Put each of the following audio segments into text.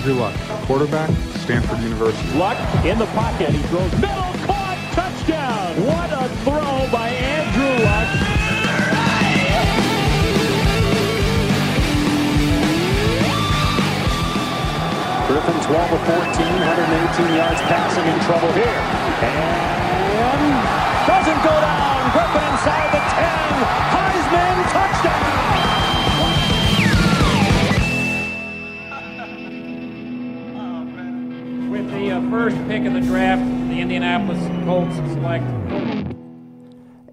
Andrew Luck, quarterback, Stanford University. Luck in the pocket. He throws middle, caught, touchdown. What a throw by Andrew Luck. Griffin 12 of 14, 118 yards passing in trouble here. And the uh, first pick of the draft, the Indianapolis Colts select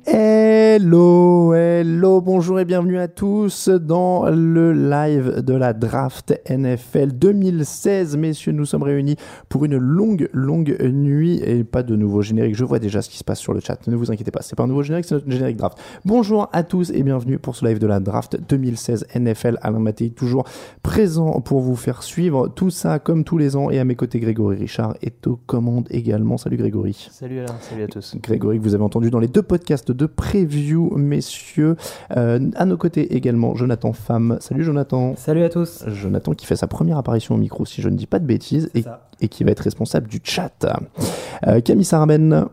Hello, hello, bonjour et bienvenue à tous dans le live de la draft NFL 2016. Messieurs, nous sommes réunis pour une longue, longue nuit et pas de nouveau générique. Je vois déjà ce qui se passe sur le chat. Ne vous inquiétez pas, c'est pas un nouveau générique, c'est notre générique draft. Bonjour à tous et bienvenue pour ce live de la draft 2016 NFL. Alain Mattei toujours présent pour vous faire suivre tout ça comme tous les ans et à mes côtés Grégory Richard est aux commandes également. Salut Grégory. Salut Alain, salut à tous. Grégory que vous avez entendu dans les deux podcasts de preview, messieurs. Euh, à nos côtés également, Jonathan Femme. Salut Jonathan. Salut à tous. Jonathan qui fait sa première apparition au micro, si je ne dis pas de bêtises, et, qui va être responsable du chat. Euh, Camille Saraben.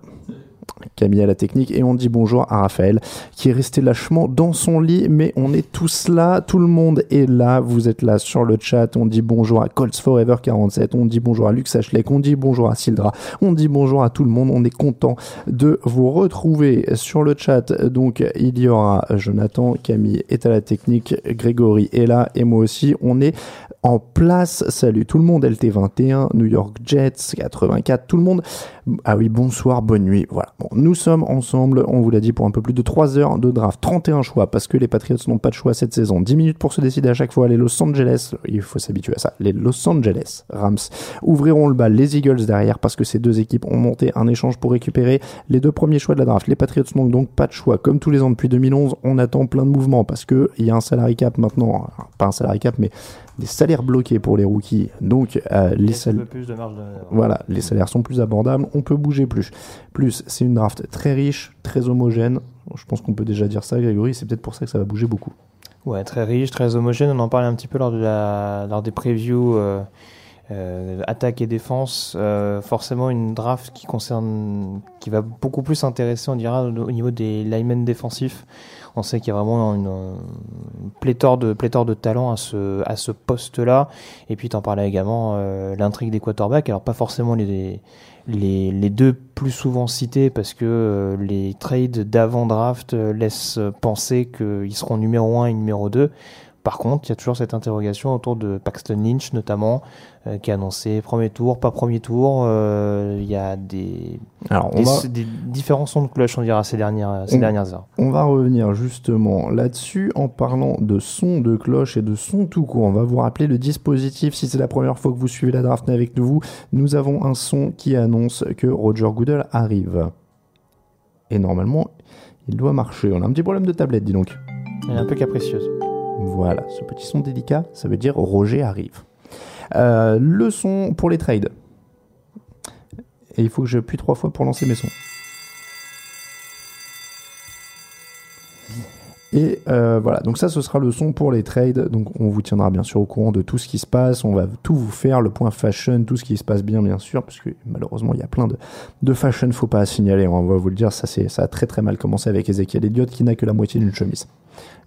Camille à la technique et on dit bonjour à Raphaël qui est resté lâchement dans son lit mais on est tous là, tout le monde est là, vous êtes là sur le chat, on dit bonjour à Colts Forever 47, on dit bonjour à Lux Ashlek, on dit bonjour à Sildra, on dit bonjour à tout le monde, on est content de vous retrouver sur le chat, donc il y aura Jonathan, Camille est à la technique, Grégory est là et moi aussi, on est en place, salut tout le monde, LT21, New York Jets 84, tout le monde, ah oui bonsoir, bonne nuit, voilà. Nous sommes ensemble, on vous l'a dit, pour un peu plus de 3 heures de draft. 31 choix, parce que les Patriots n'ont pas de choix cette saison. 10 minutes pour se décider à chaque fois. Les Los Angeles, il faut s'habituer à ça, les Los Angeles Rams ouvriront le bal. Les Eagles derrière, parce que ces deux équipes ont monté un échange pour récupérer les deux premiers choix de la draft. Les Patriots n'ont donc pas de choix. Comme tous les ans depuis 2011, on attend plein de mouvements, parce qu'il y a un salary cap maintenant, pas un salary cap, mais des salaires bloqués pour les rookies. Donc, euh, les salaires... peu plus de marge de manœuvre. Voilà, les salaires sont plus abordables, on peut bouger plus. Plus, c'est une draft très riche, très homogène. Je pense qu'on peut déjà dire ça, Grégory, c'est peut-être pour ça que ça va bouger beaucoup. Ouais, très riche, très homogène. On en parlait un petit peu lors, de la, lors des previews euh, euh, attaque et défense. Euh, forcément, une draft qui concerne, qui va beaucoup plus intéresser, on dira, au au niveau des linemen défensifs. On sait qu'il y a vraiment une, une pléthore de pléthore de talent à ce à ce poste-là. Et puis, tu en parlais également euh, l'intrigue des quarterbacks. Alors pas forcément les les, les deux plus souvent cités parce que euh, les trades d'avant draft euh, laissent penser qu'ils seront numéro 1 et numéro 2. Par contre, il y a toujours cette interrogation autour de Paxton Lynch notamment, euh, qui a annoncé premier tour, pas premier tour. Euh, Il y a des, Alors, on des, va, des différents sons de cloche, on dira, ces dernières, ces On- dernières heures. on va revenir justement là-dessus en parlant de son de cloche et de son tout court. On va vous rappeler le dispositif. Si c'est la première fois que vous suivez la draft avec nous, nous avons un son qui annonce que Roger Goodell arrive. Et normalement, il doit marcher. On a un petit problème de tablette, dis donc. Elle est un peu capricieuse. Voilà, ce petit son délicat, ça veut dire Roger arrive. Euh, le son pour les trades. Et il faut que j'appuie trois fois pour lancer mes sons. Et euh, voilà, donc ça ce sera le son pour les trades. Donc on vous tiendra bien sûr au courant de tout ce qui se passe. On va tout vous faire, le point fashion, tout ce qui se passe bien bien sûr, parce que malheureusement il y a plein de, de fashion, faut pas signaler. On va vous le dire, ça, ça a très très mal commencé avec Ezekiel Elliott qui n'a que la moitié d'une chemise.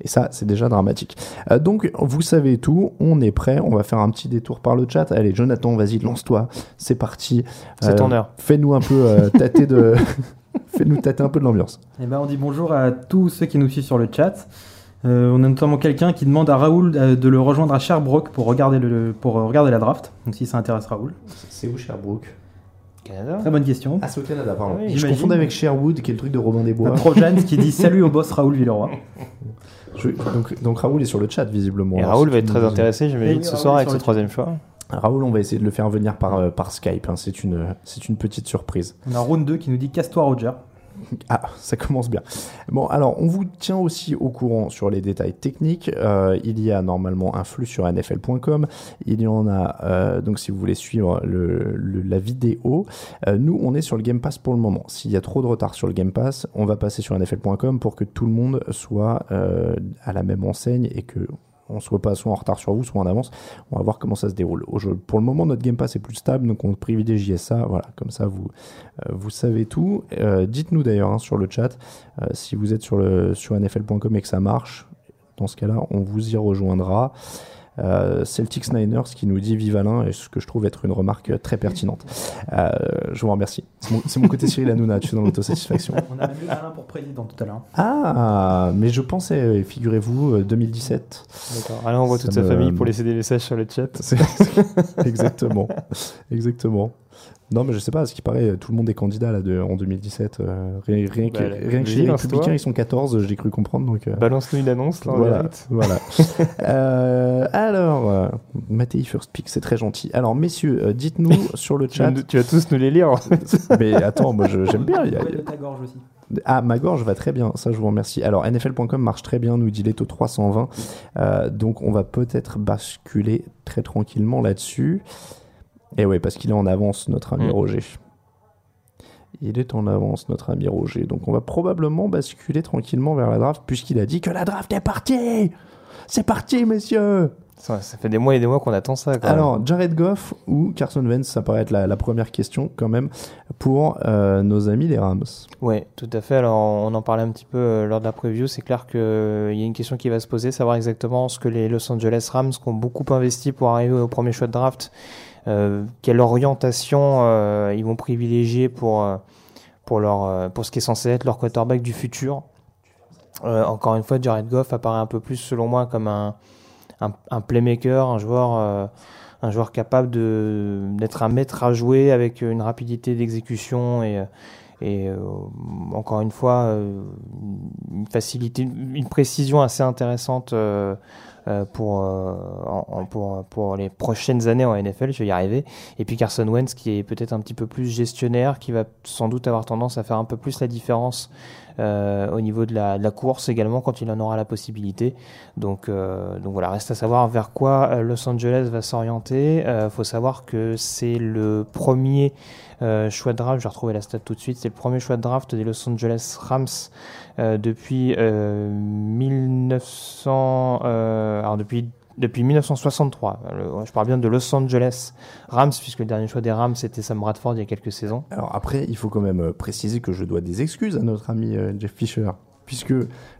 Et ça, c'est déjà dramatique. Euh, donc, vous savez tout, on est prêt, on va faire un petit détour par le chat. Allez, Jonathan, vas-y, lance-toi, c'est parti. C'est ton heure. Fais-nous un peu euh, tâter de... Fais-nous tâter un peu de l'ambiance. Eh ben, on dit bonjour à tous ceux qui nous suivent sur le chat. Euh, on a notamment quelqu'un qui demande à Raoul euh, de le rejoindre à Sherbrooke pour regarder, le, pour euh, regarder la draft. Donc si ça intéresse Raoul. C'est où Sherbrooke? Canada. Très bonne question. Ah, c'est au Canada, pardon. Oui, je confondais avec Sherwood, qui est le truc de Robin des Bois. Projane qui dit salut au boss Raoul Villeroy. Je- donc, donc Raoul est sur le chat, visiblement. Et Alors, Raoul va être très intéressé, j'imagine, ce Raoul soir avec ce troisième choix. Raoul, on va essayer de le faire venir par, euh, par Skype. hein. C'est une, c'est une petite surprise. On a Round 2 qui nous dit casse-toi Roger. Ah, ça commence bien. Bon, alors, on vous tient aussi au courant sur les détails techniques. Euh, il y a normalement un flux sur nfl.com. Il y en a, euh, donc si vous voulez suivre la vidéo, euh, nous, on est sur le Game Pass pour le moment. S'il y a trop de retard sur le Game Pass, on va passer sur nfl.com pour que tout le monde soit à la même enseigne et que on soit pas soit en retard sur vous, soit en avance. On va voir comment ça se déroule. Pour le moment, notre Game Pass est plus stable, donc on privilégie ça. Voilà, comme ça, vous, euh, savez tout. Euh, Dites-nous d'ailleurs hein, sur le chat euh, si vous êtes sur, le, sur nfl.com et que ça marche. Dans ce cas-là, on vous y rejoindra. Euh, Celtics Niners qui nous dit vive Alain, et ce que je trouve être une remarque très pertinente. Euh, je vous remercie. C'est mon, côté Cyril Hanouna, tu es dans l'autosatisfaction. On a même eu Alain pour président tout à l'heure. Ah, mais je pensais, euh, figurez-vous, euh, 2017. D'accord. Alain envoie toute sa me- famille pour laisser des messages sur le chat. Exactement. Exactement. Non, mais je sais pas, à ce qui paraît, tout le monde est candidat là, de, en 2017. euh, rien, rien que, Bah, rien que chez les. Républicains, ils sont 14, j'ai cru comprendre. Donc, euh, Balance-nous une annonce là voilà. Euh, alors, euh, Mattei First Pick, c'est très gentil. Alors, messieurs, euh, dites-nous sur le chat. tu vas tous nous les lire. mais attends, moi je- j'aime bien. il y a- Ouais, de ta gorge aussi. Ah, ma gorge va très bien, ça je vous remercie. Alors, NFL.com marche très bien, nous dit Leto 320. Euh, donc, on va peut-être basculer très tranquillement là-dessus. Et ouais, parce qu'il est en avance, notre ami Mm. Roger. Il est en avance, notre ami Roger. Donc, on va probablement basculer tranquillement vers la draft, puisqu'il a dit que la draft est partie C'est parti, messieurs Ça, ça fait des mois et des mois qu'on attend ça. Quand même. alors, Jared Goff ou Carson Wentz, ça paraît être la, la première question quand même pour euh, nos amis les Rams. Ouais, tout à fait. Alors, on en parlait un petit peu euh, lors de la preview. C'est clair qu'il y a une question qui va se poser, savoir exactement ce que les Los Angeles Rams, qui ont beaucoup investi pour arriver au premier choix de draft, euh, quelle orientation euh, ils vont privilégier pour, euh, pour, leur, euh, pour ce qui est censé être leur quarterback du futur? Euh, encore une fois, Jared Goff apparaît un peu plus, selon moi, comme un, un, playmaker, un joueur, euh, un joueur capable d'être un maître à jouer avec une rapidité d'exécution et, euh, et euh, encore une fois euh, une facilité, une précision assez intéressante euh, euh, pour, euh, en- en- pour, pour les prochaines années en NFL, je vais y arriver. Et puis Carson Wentz qui est peut-être un petit peu plus gestionnaire, qui va sans doute avoir tendance à faire un peu plus la différence euh, au niveau de la, course également quand il en aura la possibilité. Donc, euh, donc voilà, reste à savoir vers quoi euh, Los Angeles va s'orienter. Il faut savoir que c'est le premier euh, choix de draft, je vais retrouver la stat tout de suite, c'est le premier choix de draft des Los Angeles Rams euh, depuis euh, 1900, euh, alors depuis depuis 1963. Le- je parle bien de Los Angeles Rams puisque le dernier choix des Rams c'était Sam Bradford il y a quelques saisons. Alors après, il faut quand même euh, préciser que je dois des excuses à notre ami euh, Jeff Fisher, puisque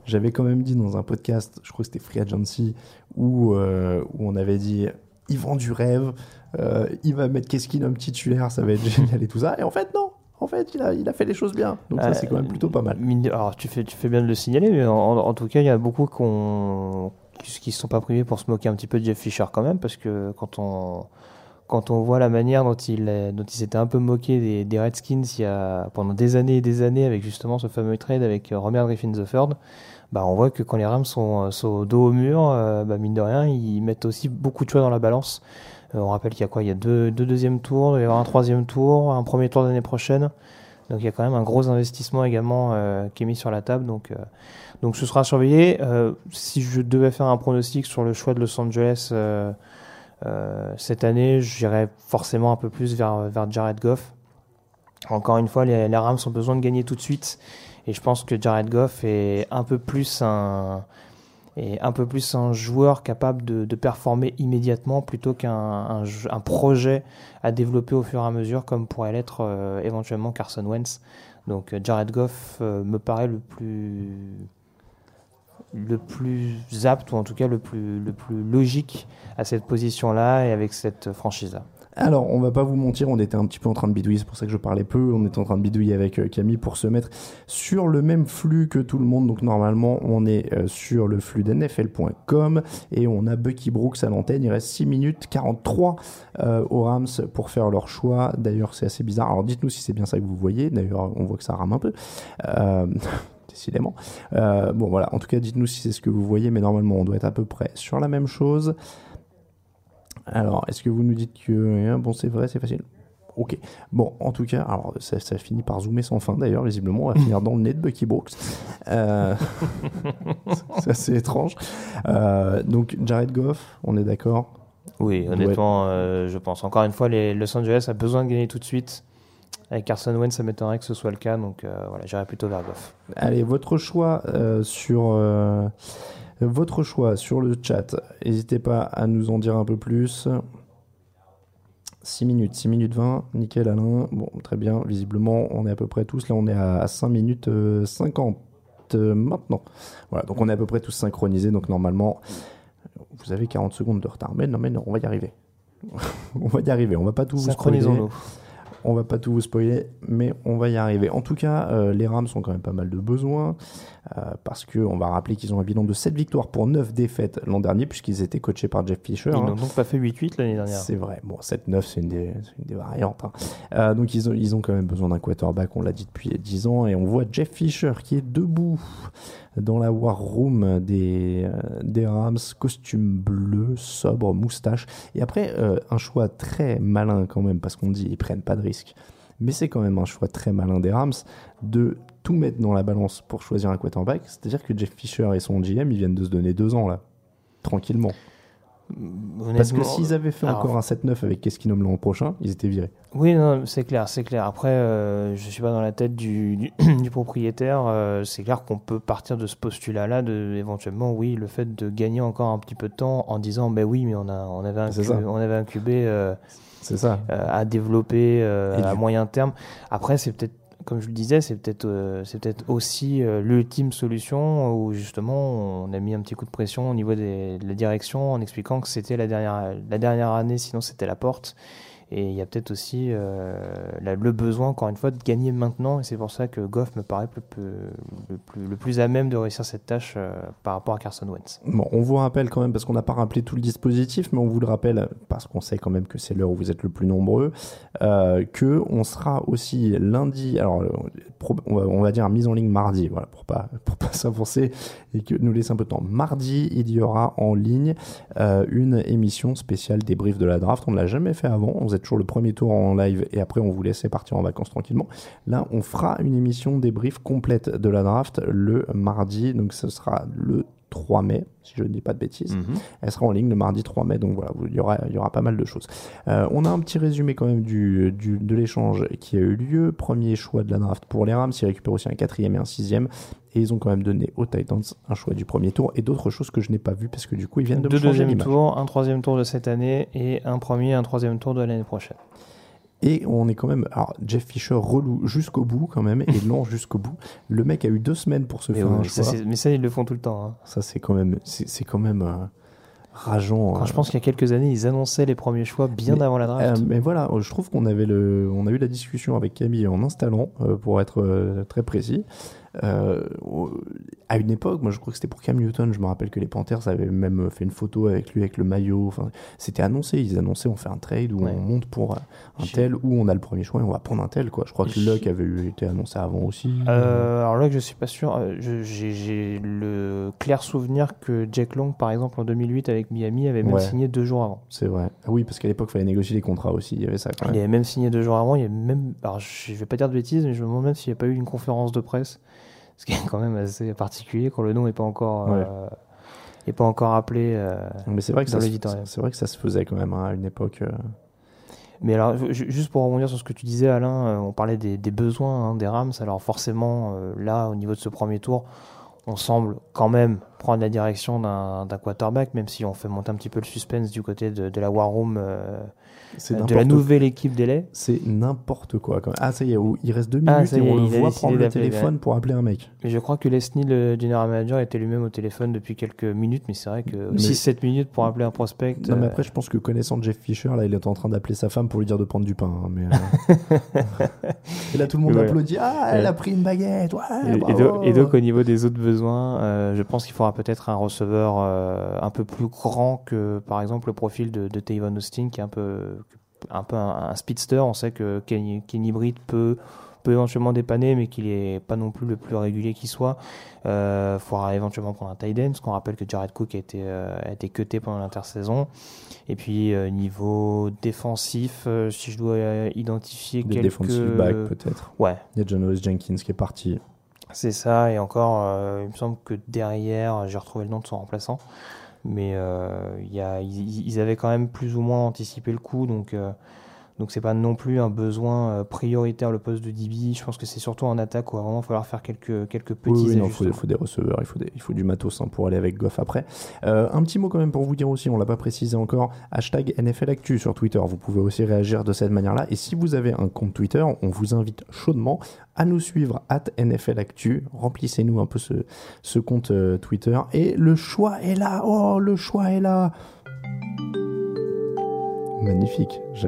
j'avais quand même dit dans un podcast, je crois que c'était Free Agency, où, euh, où on avait dit il vend du rêve, euh, il va mettre Keskin homme titulaire, ça va être génial et tout ça. Et en fait, non. En fait, il a, il a fait les choses bien. Donc ça, Euh, c'est quand même plutôt pas mal. Alors, tu fais, tu fais bien de le signaler, mais en, en tout cas, il y a beaucoup qu'on- qui ne sont pas privés pour se moquer un petit peu de Jeff Fisher quand même, parce que quand on, quand on voit la manière dont il, dont il s'était un peu moqué des, des Redskins il y a, pendant des années et des années avec justement ce fameux trade avec euh, Romeo Griffin III, bah on voit que quand les Rams sont, euh, sont dos au mur, euh, bah mine de rien, ils mettent aussi beaucoup de choix dans la balance. On rappelle qu'il y a quoi? Il y a deux, deux deuxièmes tours, il va y avoir un troisième tour, un premier tour l'année prochaine. Donc il y a quand même un gros investissement également euh, qui est mis sur la table. Donc, euh, donc ce sera surveillé. Euh, si je devais faire un pronostic sur le choix de Los Angeles euh, Euh, cette année, j'irai forcément un peu plus vers, vers Jared Goff. Encore une fois, les, les Rams ont besoin de gagner tout de suite. Et je pense que Jared Goff est un peu plus un, est un peu plus un joueur capable de, performer immédiatement plutôt qu'un un, un projet à développer au fur et à mesure comme pourrait l'être euh, éventuellement Carson Wentz. Donc euh, Jared Goff euh, me paraît le plus le plus apte ou en tout cas le plus, le plus logique à cette position-là et avec cette franchise-là. Alors, on va pas vous mentir, on était un petit peu en train de bidouiller, c'est pour ça que je parlais peu. On était en train de bidouiller avec euh, Camille pour se mettre sur le même flux que tout le monde. Donc, normalement, on est euh, sur le flux d'NFL.com et on a Bucky Brooks à l'antenne. Il reste 6 minutes 43 euh, aux Rams pour faire leur choix. D'ailleurs, c'est assez bizarre. Alors, dites-nous si c'est bien ça que vous voyez. D'ailleurs, on voit que ça rame un peu. Euh, décidément. Bon, voilà. En tout cas, dites-nous si c'est ce que vous voyez, mais normalement, on doit être à peu près sur la même chose. Alors, est-ce que vous nous dites que bon, c'est vrai, c'est facile? Ok. Bon, en tout cas, alors ça, ça, finit par zoomer sans fin d'ailleurs, visiblement. On va finir dans le nez de Bucky Brooks. Euh, c'est assez étrange. Euh, donc, Jared Goff, on est d'accord? Oui, honnêtement, euh, je pense. Encore une fois, les Los Angeles a besoin de gagner tout de suite. Avec Carson Wentz, ça m'étonnerait que ce soit le cas. Donc, euh, voilà, j'irai plutôt vers Goff. Allez, votre choix euh, sur votre choix sur le chat. N'hésitez pas à nous en dire un peu plus. 6 minutes, 6 minutes 20, nickel Alain. Bon, très bien, visiblement on est à peu près tous, là on est à 5 minutes 50 euh, maintenant. Voilà, donc on est à peu près tous synchronisés, donc normalement vous avez 40 secondes de retard. Mais non, mais non, on va y arriver. on va y arriver, on va pas tout vous spoiler. On va pas tout vous spoiler, mais on va y arriver. En tout cas, euh, les Rams ont quand même pas mal de besoins. Euh, parce qu'on va rappeler qu'ils ont un bilan de 7 victoires pour 9 défaites l'an dernier, puisqu'ils étaient coachés par Jeff Fisher. Ils n'ont hein. donc pas fait 8-8 l'année dernière. C'est vrai. Bon, 7-9, c'est une, une, des variantes. Hein. Euh, donc, ils ont, ils ont quand même besoin d'un quarterback, on l'a dit depuis 10 ans, et on voit Jeff Fisher qui est debout dans la war room des, euh, des Rams, costume bleu, sobre, moustache. Et après, euh, un choix très malin quand même, parce qu'on dit ils prennent pas de risques. Mais c'est quand même un choix très malin des Rams de tout mettre dans la balance pour choisir un quarterback. C'est-à-dire que Jeff Fisher et son GM, ils viennent de se donner deux ans là, tranquillement. Honnêtement, Parce que s'ils avaient fait alors, encore un 7-9 avec Keskinum l'an prochain, ils étaient virés. Oui, non, c'est clair, c'est clair. Après, euh, je suis pas dans la tête du, du, du propriétaire. Euh, c'est clair qu'on peut partir de ce postulat-là, de éventuellement, oui, le fait de gagner encore un petit peu de temps en disant, ben oui, mais on a, on avait un, QB, on avait un QB euh, ça. à développer à du... moyen terme. Après, c'est peut-être comme je le disais, c'est peut-être euh, c'est peut-être aussi euh, l'ultime solution où justement on a mis un petit coup de pression au niveau des, de la direction en expliquant que c'était la dernière la dernière année, sinon c'était la porte. Et il y a peut-être aussi euh, le besoin, encore une fois, de gagner maintenant. Et c'est pour ça que Goff me paraît le plus, le plus, à même de réussir cette tâche euh, par rapport à Carson Wentz. Bon, on vous rappelle quand même, parce qu'on n'a pas rappelé tout le dispositif, mais on vous le rappelle, parce qu'on sait quand même que c'est l'heure où vous êtes le plus nombreux, euh, que sera aussi lundi, alors on va, on va dire mise en ligne mardi, voilà, pour pas, pour pas s'avancer et que nous laisser un peu de temps. Mardi, il y aura en ligne euh, une émission spéciale débrief de la draft. On ne l'a jamais fait avant. Toujours le premier tour en live et après on vous laissait partir en vacances tranquillement. Là, on fera une émission débrief complète de la draft le mardi. Donc ce sera le 3 mai, si je ne dis pas de bêtises. Mhm. Elle sera en ligne le mardi 3 mai, donc voilà, il y aura, il y aura pas mal de choses. Euh, on a un petit résumé quand même du, du, de l'échange qui a eu lieu. Premier choix de la draft pour les Rams, ils récupèrent aussi un quatrième et un sixième. Et ils ont quand même donné aux Titans un choix du premier tour et d'autres choses que je n'ai pas vues parce que du coup ils viennent de Deux me changer deuxième tour, un troisième tour de cette année et un premier et un troisième tour de l'année prochaine. Et on est quand même. Alors, Jeff Fisher relou jusqu'au bout, quand même, et lent jusqu'au bout. Le mec a eu deux semaines pour se mais faire un ça, choix. Mais ça, ils le font tout le temps. Hein. Ça, c'est quand même. C'est quand même. Euh, rageant. Quand je pense qu'il y a quelques années, ils annonçaient les premiers choix bien mais, avant la draft. Euh, mais voilà, je trouve qu'on avait le, on a eu la discussion avec Camille en installant, euh, pour être euh, très précis. Euh, à une époque, moi je crois que c'était pour Cam Newton, je me rappelle que les Panthers avaient même fait une photo avec lui, avec le maillot. Enfin, c'était annoncé, ils annonçaient on fait un trade où Ouais. on monte pour un tel, où on a le premier choix et on va prendre un tel. Quoi. Je crois que Luck avait été annoncé avant aussi. Euh, alors là, je suis pas sûr. Euh, J'ai le clair souvenir que Jack Long, par exemple, en 2008 avec Miami, avait même Ouais. signé deux jours avant. C'est vrai. Ah oui, parce qu'à l'époque, il fallait négocier les contrats aussi, il y avait ça quand Il même. avait même signé deux jours avant. Il y avait même. Alors, je vais pas dire de bêtises, mais je me demande même s'il n'y a pas eu une conférence de presse. Ce qui est quand même assez particulier quand le nom n'est pas encore. Ouais. euh, n'est pas encore appelé euh, Mais c'est vrai, que dans ça c'est vrai que ça se faisait quand même hein, à une époque. euh. Mais alors, ju- juste pour rebondir sur ce que tu disais, Alain, euh, on parlait des, des besoins hein, des Rams. Alors forcément, là, au niveau de ce premier tour, on semble quand même prendre la direction d'un quarterback, même si on fait monter un petit peu le suspense du côté de, de la War Room, de la nouvelle équipe d'LA. C'est n'importe quoi. Quand même. Ah, ça y est, il reste deux Ah, minutes ça et est, on le voit prendre le téléphone ouais. pour appeler un mec. Mais je crois que Leslie, le general manager, était lui-même au téléphone depuis quelques minutes, mais c'est vrai que Mais- 6-7 minutes pour appeler un prospect. Non, mais euh, après, je pense que connaissant Jeff Fisher, là, il est en train d'appeler sa femme pour lui dire de prendre du pain. hein, mais, euh, et là, tout le monde applaudit. Ah, elle Ouais. a pris une baguette. Et, et donc, et donc, au niveau des autres besoins, euh, je pense qu'il faudra peut-être un receveur euh, un peu plus grand que par exemple le profil de, de Tavon Austin qui est un peu, un, peu un, un speedster. On sait que Kenny, Kenny Britt peut, peut éventuellement dépanner, mais qu'il est pas non plus le plus régulier qui soit. Il faudra éventuellement prendre un tight end, parce qu'on rappelle que Jared Cook a été, euh, a été cuté pendant l'intersaison. Et puis euh, niveau défensif, euh, si je dois euh, identifier Des quelques... defensive backs, peut-être. Ouais, Il y a John Hollis Jenkins qui est parti. c'est ça, et encore, euh, il me semble que derrière, j'ai retrouvé le nom de son remplaçant, mais euh, y a, ils, ils avaient quand même plus ou moins anticipé le coup, donc euh, donc c'est pas non plus un besoin euh, prioritaire le poste de DB. Je pense que c'est surtout en attaque où il va vraiment falloir faire quelques quelques petits Oui, oui, non, il faut, faut des receveurs, il faut, des- il faut du matos hein, pour aller avec Goff après. Euh, un petit mot quand même pour vous dire aussi, on l'a pas précisé encore, hashtag NFL Actu sur Twitter. Vous pouvez aussi réagir de cette manière-là. Et si vous avez un compte Twitter, on vous invite chaudement à nous suivre at NFL Actu. Remplissez-nous un peu ce, ce compte euh, Twitter. Et le choix est là. Oh, le choix est là. Magnifique. Je-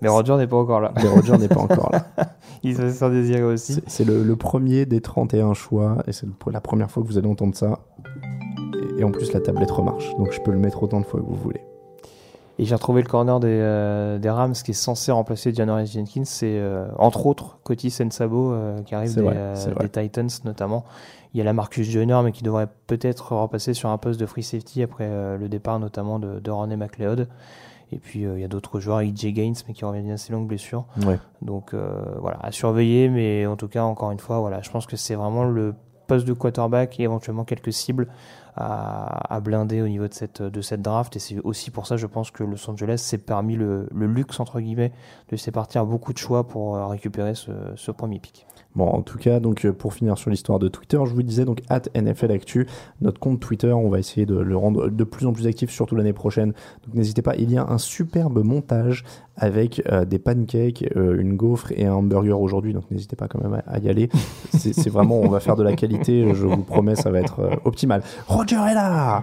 Mais Roger n'est pas encore là. Mais Roger n'est pas encore là. il se fait désirer aussi. C'est- le, le premier des 31 choix, et c'est la première fois que vous allez entendre ça. Et, et en plus, la tablette remarche, donc je peux le mettre autant de fois que vous voulez. Et j'ai retrouvé le corner des, euh, des Rams qui est censé remplacer Janoris Jenkins. C'est euh, entre autres Coty Sensabo euh, qui arrive des, vrai, euh, vrai. des Titans notamment. Il y a la Marcus Joyner mais qui devrait peut-être repasser sur un poste de free safety après euh, le départ notamment de, de Ronnie McLeod. Et puis euh, il y a d'autres joueurs, EJ Gaines mais qui revient d'une assez longue blessure. Ouais. Donc euh, voilà, à surveiller. Mais en tout cas, encore une fois, voilà, je pense que c'est vraiment le poste de quarterback et éventuellement quelques cibles à, à blinder au niveau de cette, de cette draft. Et c'est aussi pour ça, je pense que Los Angeles s'est permis le, le luxe, entre guillemets, de partir beaucoup de choix pour euh, récupérer ce, ce premier pick. Bon, en tout cas, donc euh, pour finir sur l'histoire de Twitter, je vous disais donc at NFL Actu, notre compte Twitter, on va essayer de le rendre de plus en plus actif, surtout l'année prochaine. Donc n'hésitez pas, il y a un superbe montage avec euh, des pancakes, euh, une gaufre et un hamburger aujourd'hui, donc n'hésitez pas quand même à, à y aller. C'est c'est vraiment, on va faire de la qualité, je vous promets, ça va être euh, optimal. Roger est là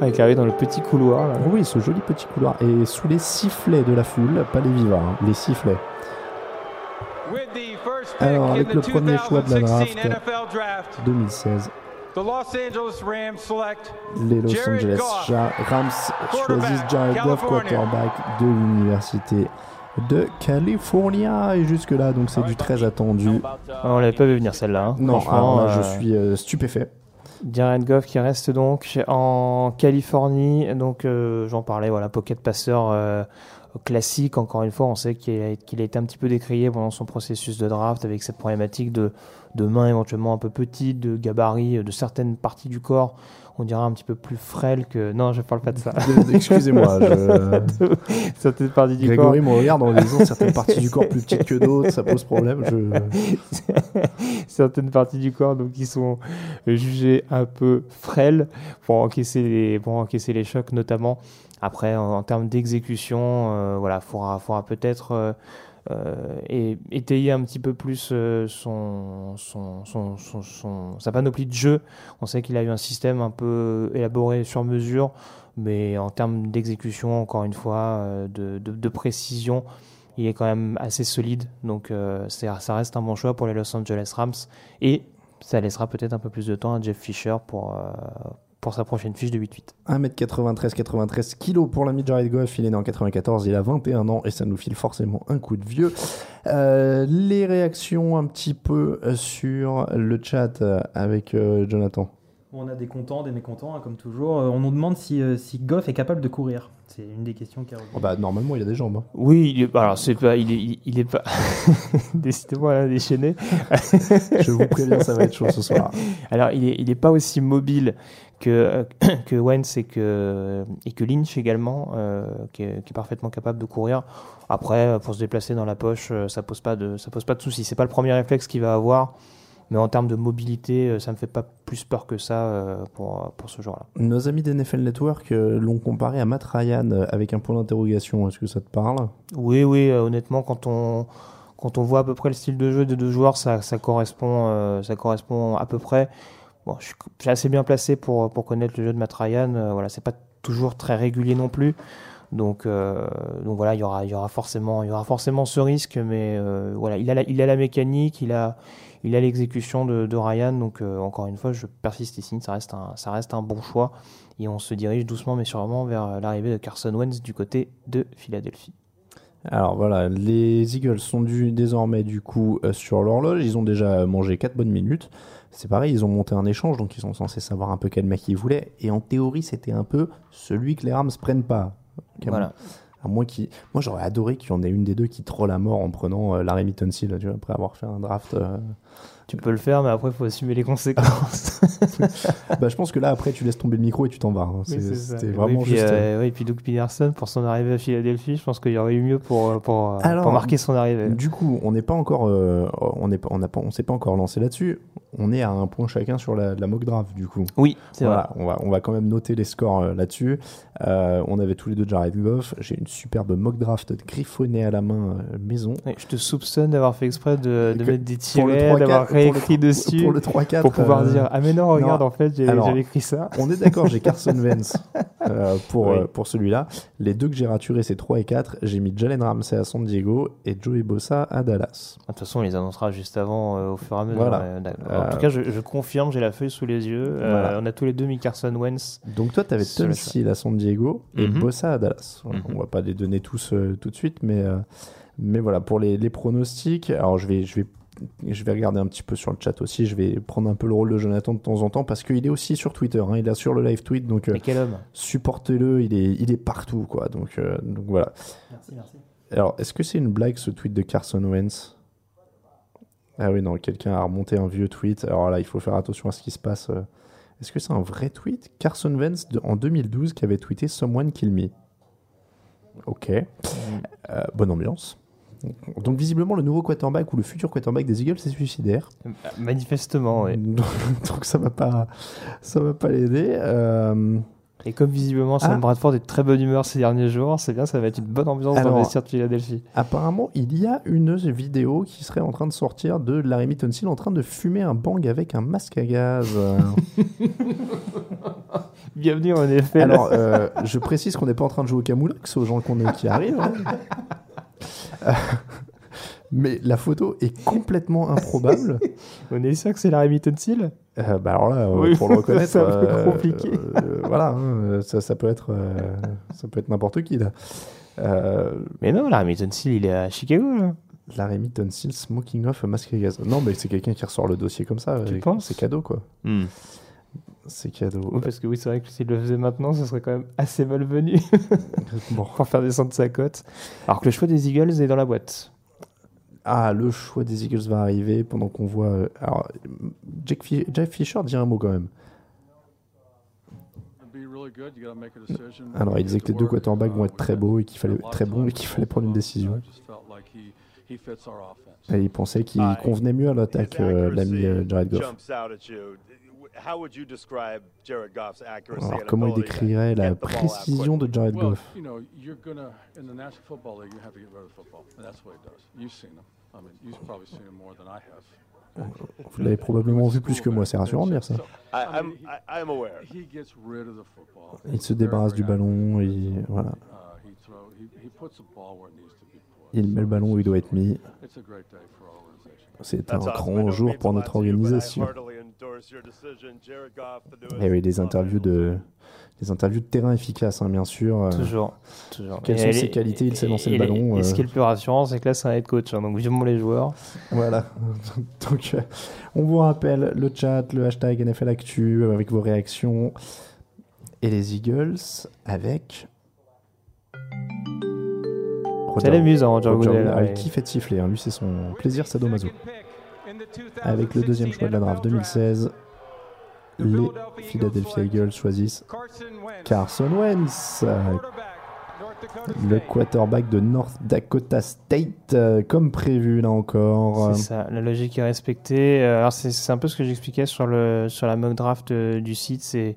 Avec arrivé dans le petit couloir. Là. Oui, ce joli petit couloir, et sous les sifflets de la foule, pas les vivants, hein, les sifflets. Alors, avec le premier choix de la draft, 2016, The Los Angeles Rams select les Los Angeles Rams choisissent Jared Goff, quarterback de l'université de California. Et jusque-là, donc c'est du très attendu. On l'avait pas vu venir celle-là. hein. Non, Franchement, alors là, je euh, suis euh, stupéfait. Jared Goff qui reste donc en Californie. Donc euh, j'en parlais, voilà, pocket passeur euh, classique. Encore une fois, on sait qu'il a, qu'il a été un petit peu décrié pendant son processus de draft avec cette problématique de, de mains éventuellement un peu petites, de gabarit, de certaines parties du corps. On dirait un petit peu plus frêle que. Non, je parle pas de ça. Excusez-moi, je- De certaines parties du Grégory corps. me regarde en disant certaines parties du corps plus petites que d'autres, ça pose problème. Je... certaines parties du corps donc qui sont jugées un peu frêles pour encaisser les pour encaisser les chocs notamment après en, termes d'exécution euh, voilà faudra faudra peut-être euh, euh, étayer un petit peu plus son, son, son, son, sa panoplie de jeu. On sait qu'il a eu un système un peu élaboré sur mesure, mais en termes d'exécution, encore une fois, de, précision, il est quand même assez solide. Donc ça reste un bon choix pour les Los Angeles Rams. Et ça laissera peut-être un peu plus de temps à Jeff Fisher pour, pour sa prochaine fiche de 8-8. 1m93, 93 kg pour l'ami Jared Goff. Il est né en 94, il a 21 ans et ça nous file forcément un coup de vieux. Euh, les réactions un petit peu euh, sur le chat euh, avec euh, Jonathan? On a des contents, des mécontents, hein, comme toujours. Euh, on nous demande si, euh, si Goff est capable de courir. C'est une des questions qui a Oh bah, normalement, il a des jambes. hein. Oui, il est, alors c'est pas, il est, il, il est pas. Décidément, là, déchaîné. Je vous préviens, ça va être chaud ce soir. Alors, il est, il est pas aussi mobile que que Wentz et que et que Lynch également, euh, qui, est, qui est parfaitement capable de courir. Après, pour se déplacer dans la poche, euh, ça pose pas de, ça pose pas de soucis. C'est pas le premier réflexe qu'il va avoir, mais en termes de mobilité, euh, ça me fait pas plus peur que ça euh, pour pour ce joueur-là. Nos amis d'NFL Network euh, l'ont comparé à Matt Ryan euh, avec un point d'interrogation. Est-ce que ça te parle? Oui, oui, euh, honnêtement, quand on, quand on voit à peu près le style de jeu des deux joueurs, ça, ça, correspond, euh, ça correspond à peu près. Je suis assez bien placé pour, connaître le jeu de Matt Ryan. euh, voilà, c'est pas toujours très régulier non plus. Donc, euh, voilà, il y aura, forcément, ce risque, mais euh, voilà, il a, la, mécanique, il a, l'exécution de, Ryan. Donc euh, encore une fois, je persiste ici, ça reste un, bon choix, et on se dirige doucement mais sûrement vers l'arrivée de Carson Wentz du côté de Philadelphie. Alors voilà, les Eagles sont du, désormais du coup sur l'horloge. Ils ont déjà mangé 4 bonnes minutes. C'est pareil, ils ont monté un échange, donc ils sont censés savoir un peu quel mec ils voulaient. Et en théorie, c'était un peu celui que les Rams prennent pas. Voilà. À moins qu'il- Moi, j'aurais adoré qu'il y en ait une des deux qui troll à mort en prenant euh, Larry vois, après avoir fait un draft. euh. Tu peux le faire, mais après, il faut assumer les conséquences. bah, je pense que là, après, tu laisses tomber le micro et tu t'en vas. hein. C'est- Oui. C'était Oui, vraiment puis, juste. euh, oui, puis Doug Peterson, pour son arrivée à Philadelphie, je pense qu'il y aurait eu mieux pour, euh, pour, euh, Alors, pour marquer son arrivée. Du coup, on n'est pas encore, euh, on n'est on pas, on s'est pas encore lancé là-dessus. On est à un point chacun sur la, la mock draft, du coup. Oui, c'est voilà, On va, on va quand même noter les scores euh, là-dessus. Euh, on avait tous les deux Jared Goff. J'ai une superbe mock draft griffonnée à la main euh, maison. Oui, je te soupçonne d'avoir fait exprès de, mettre des tirets, 3-4, d'avoir pour le réécrit 3- dessus. pour le 3-4, Pour pouvoir euh, dire Ah, mais non, regarde, non. en fait, j'avais écrit ça. On est d'accord, j'ai Carson Wentz euh, pour, Oui. euh, pour celui-là. Les deux que j'ai raturés, c'est 3 et 4. J'ai mis Jalen Ramsey à San Diego et Joey Bossa à Dallas. De toute façon, on les annoncera juste avant, euh, au fur et à mesure. Voilà. euh. Euh, En tout cas, je, je confirme, j'ai la feuille sous les yeux. Euh, Voilà. on a tous les deux mis Carson Wentz. Donc toi, tu avais. Tunsil à San Diego et Mhm. Bossa à Dallas. Voilà, Mhm. On va pas les donner tous euh, tout de suite, mais, euh, mais voilà, pour les, les pronostics, alors je vais, je, vais, je vais regarder un petit peu sur le chat aussi, je vais prendre un peu le rôle de Jonathan de temps en temps, parce qu'il est aussi sur Twitter, hein, il est sur le live tweet, donc euh, Mais quel homme supportez-le, il est, il est partout, quoi. Donc, euh, donc voilà. Merci, merci. Alors, est-ce que c'est une blague ce tweet de Carson Wentz? Ah oui, non, quelqu'un a remonté un vieux tweet. Alors là, il faut faire attention à ce qui se passe. euh. Est-ce que c'est un vrai tweet? Carson Wentz de- en 2012 qui avait tweeté Someone Kill Me. Ok. Euh, bonne ambiance. Donc visiblement, le nouveau quarterback ou le futur quarterback des Eagles est suicidaire. Manifestement, oui. Donc ça va pas, ça va pas l'aider. Euh, Et comme visiblement Sam Ah. Bradford est de très bonne humeur ces derniers jours, c'est bien, ça va être une bonne ambiance dans Alors- le vestiaire de Philadelphie. Apparemment, il y a une vidéo qui serait en train de sortir de Larry Tunsil en train de fumer un bang avec un masque à gaz. Bienvenue en effet. Alors, euh, je précise qu'on n'est pas en train de jouer au Camoulox aux gens qu'on est, qui arrivent. hein. Euh, Mais la photo est complètement improbable. On est sûr que c'est Larry Tunsil? Euh, bah alors là, euh, Oui, pour le reconnaître, c'est un peu euh, compliqué. euh, voilà, hein, ça, ça peut être, euh, ça peut être n'importe qui là. Euh, Mais non, Larry Tunsil, il est à Chicago. Là. Larry Tunsil smoking off a masque à gaz. Non, mais c'est quelqu'un qui ressort le dossier comme ça. Tu et penses? C'est cadeau quoi. C'est cadeau. Oui, parce que oui, c'est vrai que s'il le faisait maintenant, ce serait quand même assez malvenu Bon. pour faire descendre sa cote. Alors que le choix des Eagles est dans la boîte. Ah, le choix des Eagles va arriver pendant qu'on voit. euh, Alors, Jack Fi- Jeff Fisher dit un mot quand même. Alors, il disait que les deux quarterbacks vont être très beaux et qu'il fallait très bons et qu'il fallait prendre une décision. Et il pensait qu'il convenait mieux à l'attaque, euh, l'ami euh, Jared Goff. Jumps out at you. How would you describe Jared Goff's accuracy Alors, comment il décrirait la précision de Jared Goff? Vous l'avez probablement vu plus que moi, c'est rassurant de dire ça. I, I'm, I, I'm aware. He gets rid of the football. Il se débarrasse du ballon, et voilà. Uh, he throw, he, he puts the ball where it needs to be put. Il met le ballon où il doit être mis. It's a great day for our organization. C'est un grand jour pour notre organisation. Newest Et oui, des interviews de, des interviews de terrain efficaces, hein, bien sûr. euh, Toujours. toujours. Quelles Et sont ses qualités? Il sait lancer le ballon. Et, ce euh, qui est le plus rassurant, c'est que là, c'est un head coach. hein, donc, vivement les joueurs. Voilà. Donc, euh, on vous rappelle le chat, le hashtag NFL Actu euh, avec vos réactions. Et les Eagles avec Ça l'amuse, hein, Roger Goodell. Il être sifflé, hein. lui c'est son plaisir sadomaso. Avec le deuxième choix de la draft 2016, les Philadelphia Eagles choisissent Carson Wentz, le quarterback de North Dakota State, euh, comme prévu là encore. C'est ça, la logique est respectée. Euh, Alors c'est un peu ce que j'expliquais sur, le, sur la mock draft euh, du site. C'est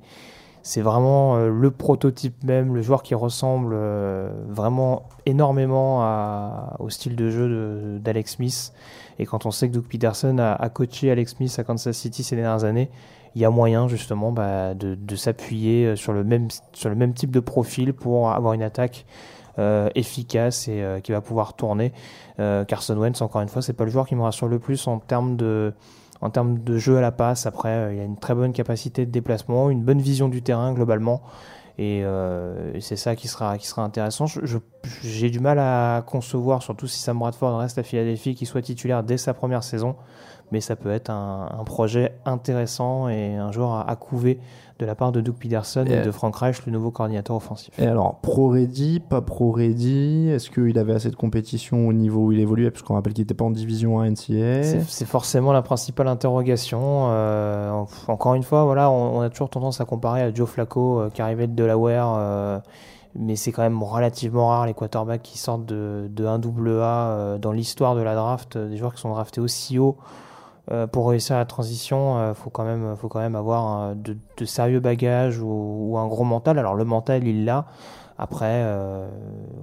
c'est vraiment euh, le prototype même, le joueur qui ressemble euh, vraiment énormément au style de jeu d'Alex Smith. Et quand on sait que Doug Peterson a, coaché Alex Smith à Kansas City ces dernières années, il y a moyen justement bah, de, s'appuyer euh, sur le, même, type de profil pour avoir une attaque efficace et qui va pouvoir tourner. Carson Wentz, encore une fois, c'est pas le joueur qui me rassure le plus en termes de, en termes de jeu à la passe. Après, euh, il a une très bonne capacité de déplacement, une bonne vision du terrain globalement. Et, euh, c'est ça qui sera, qui sera intéressant. J'ai du mal à concevoir, surtout si Sam Bradford reste à Philadelphie, qu'il soit titulaire dès sa première saison. Mais ça peut être un, projet intéressant et un joueur à couver de la part de Doug Peterson et, Et- de Frank Reich, le nouveau coordinateur offensif. Et alors, pro-ready, pas pro-ready Est-ce qu'il avait assez de compétition au niveau où il évoluait? Parce qu'on rappelle qu'il n'était pas en division 1 NCAA. C'est forcément la principale interrogation. Euh, en- encore une fois, voilà, on, on a toujours tendance à comparer à Joe Flacco euh, qui arrivait de Delaware, euh, mais c'est quand même relativement rare les quarterbacks qui sortent de, de 1 AA dans l'histoire de la draft, des joueurs qui sont draftés aussi haut. Euh, pour réussir la transition, euh, faut quand même, faut quand même avoir de, sérieux bagages ou, un gros mental. Alors le mental, il l'a. Après, euh,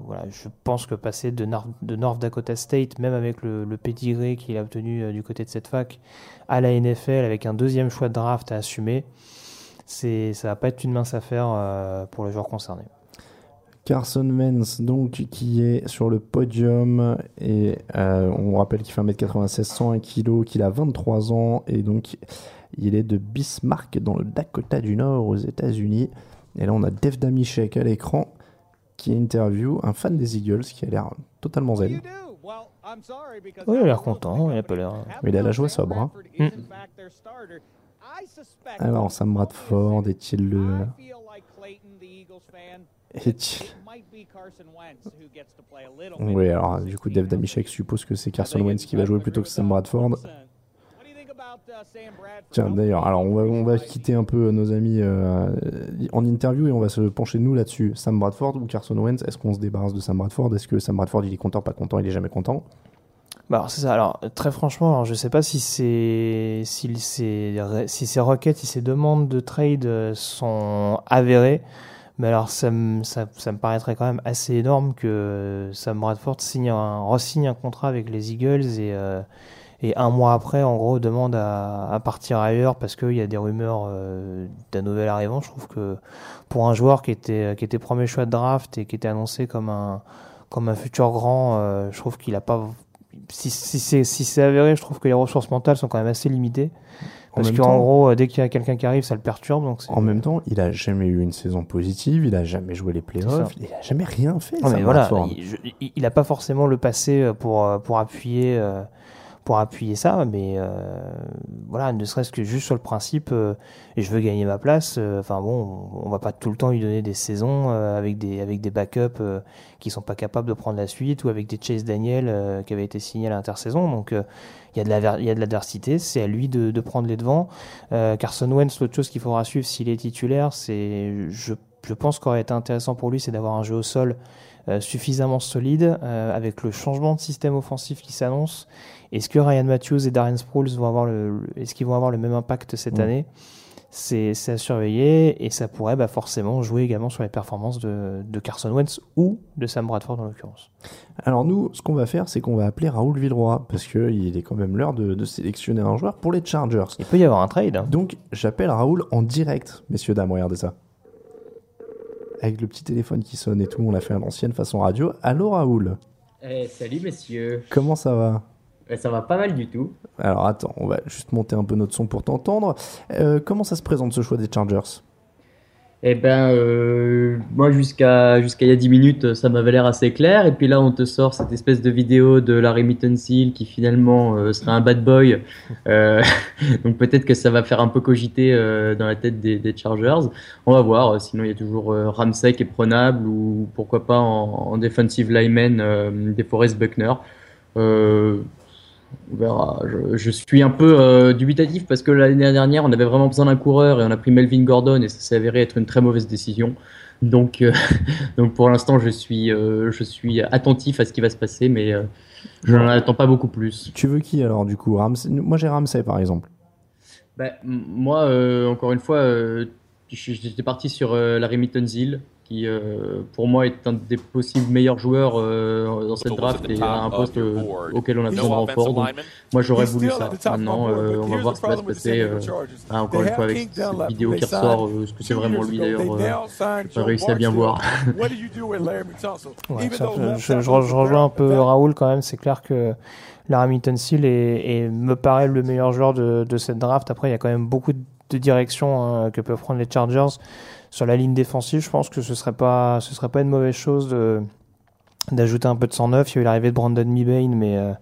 voilà, je pense que passer de, Nor- de North Dakota State, même avec le, le pedigree qu'il a obtenu euh, du côté de cette fac, à la NFL avec un deuxième choix de draft à assumer, c'est, ça va pas être une mince affaire pour le joueur concerné. Carson Wentz, donc, qui est sur le podium. Et euh, on rappelle qu'il fait 1m96, 101 kg, qu'il a 23 ans. Et donc, il est de Bismarck, dans le Dakota du Nord, aux États-Unis. Et là, on a Dev Damishek à l'écran qui interview un fan des Eagles qui a l'air totalement zen. Oui, il a l'air content, il a pas l'air. Mais il a la joie sobre. hein. Mm. Alors, Sam Bradford, est-il le. Est-il. Oui, alors du coup, Dev Damishek suppose que c'est Carson Wentz qui va jouer plutôt que Sam Bradford. Tiens, d'ailleurs, alors on va, on va quitter un peu nos amis euh, en interview et on va se pencher nous là-dessus. Sam Bradford ou Carson Wentz Est-ce qu'on se débarrasse de Sam Bradford? Est-ce que Sam Bradford il est content, pas content Il est jamais content? Bah alors c'est ça. Alors très franchement, alors, je sais pas si c'est si ces si ces requêtes, si ces demandes de trade euh, sont avérées, mais alors ça me ça, me paraîtrait quand même assez énorme que Sam Bradford signe un re-signe un contrat avec les Eagles et euh, et un mois après, en gros, demande à, partir ailleurs parce qu'il y a des rumeurs euh, d'un nouvel arrivant. Je trouve que pour un joueur qui était qui était premier choix de draft et qui était annoncé comme un comme un futur grand, euh, je trouve qu'il a pas si, si c'est si c'est avéré, je trouve que les ressources mentales sont quand même assez limitées. Parce qu'en gros, euh, dès qu'il y a quelqu'un qui arrive, ça le perturbe. Donc En même temps, il a jamais eu une saison positive, il a jamais joué les playoffs, il a jamais rien fait. Non, mais voilà, il, je- il- a pas forcément le passé euh, pour euh, pour appuyer euh, pour appuyer ça, mais euh, voilà, ne serait-ce que juste sur le principe, euh, je veux gagner ma place. euh, Enfin bon, on, va pas tout le temps lui donner des saisons euh, avec des avec des backups euh, qui sont pas capables de prendre la suite ou avec des Chase Daniel qui avaient été signés à l'intersaison. Donc il y a de la a de l'adversité, c'est à lui de, de prendre les devants. Carson Wentz, l'autre chose qu'il faudra suivre s'il est titulaire, c'est je je pense qu'aurait été intéressant pour lui, c'est d'avoir un jeu au sol euh, suffisamment solide euh, avec le changement de système offensif qui s'annonce. Est-ce que Ryan Matthews et Darren Sproles vont avoir le, est-ce qu'ils vont avoir le même impact cette Mm. année? C'est c'est à surveiller et ça pourrait bah, forcément jouer également sur les performances de, de Carson Wentz ou de Sam Bradford en l'occurrence. Alors nous, ce qu'on va faire, c'est qu'on va appeler Raoul Villeroy, parce qu'il est quand même l'heure de, de sélectionner un joueur pour les Chargers. Il peut y avoir un trade. hein. Donc j'appelle Raoul en direct, messieurs, dames, regardez ça. Avec le petit téléphone qui sonne et tout, on l'a fait à l'ancienne façon radio. Allô Raoul, Eh, salut messieurs. comment ça va? Ça va pas mal du tout. Alors attends, on va juste monter un peu notre son pour t'entendre. Euh, comment ça se présente ce choix des Chargers? Eh ben, euh, moi jusqu'à jusqu'à il y a 10 minutes, ça m'avait l'air assez clair. Et puis là, on te sort cette espèce de vidéo de Larry Mittensil qui finalement euh, serait un bad boy. Euh, donc peut-être que ça va faire un peu cogiter dans la tête des, des Chargers. On va voir. Sinon, il y a toujours Ramsey qui est prenable ou pourquoi pas en, en defensive lineman des Forest Buckner. Euh, on verra. Je, je suis un peu euh, dubitatif parce que l'année dernière, on avait vraiment besoin d'un coureur et on a pris Melvin Gordon et ça s'est avéré être une très mauvaise décision. Donc, euh, donc pour l'instant, je suis, euh, je suis attentif à ce qui va se passer, mais je n'en attends pas beaucoup plus. Tu veux qui alors du coup? Moi j'ai Ramsey par exemple. Bah, moi, encore une fois, j'étais parti sur euh, Larry Mittenzill, qui euh, pour moi est un des possibles meilleurs joueurs euh, dans cette draft et à un poste euh, auquel on a besoin de renfort. Donc, moi j'aurais voulu ça. Maintenant, euh, on va voir ce qui va se passer. euh, ah, encore une fois, avec cette vidéo qui ressort, euh, est-ce que c'est vraiment lui d'ailleurs euh, J'ai pas réussi à bien voir. Ouais, ça, je, je- je re- je rejoins un peu Raoul quand même. C'est clair que Larry Mittensil est, est- me paraît le meilleur joueur de, de cette draft. Après, il y a quand même beaucoup de directions hein, que peuvent prendre les Chargers sur la ligne défensive. Je pense que ce serait pas, ce serait pas une mauvaise chose de d'ajouter un peu de 109. Il y a eu l'arrivée de Brandon Mebane, mais euh,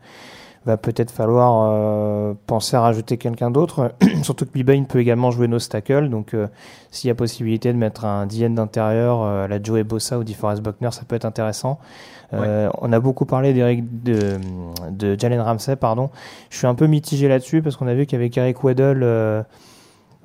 va peut-être falloir euh, penser à rajouter quelqu'un d'autre. Surtout que Mebane peut également jouer nos tackles, donc euh, s'il y a possibilité de mettre un DN d'intérieur, euh, la Joey Bossa ou DeForest Buckner, ça peut être intéressant. On a beaucoup parlé d'Eric de, de Jalen Ramsey, pardon. Je suis un peu mitigé là-dessus parce qu'on a vu qu'avec Eric Weddle,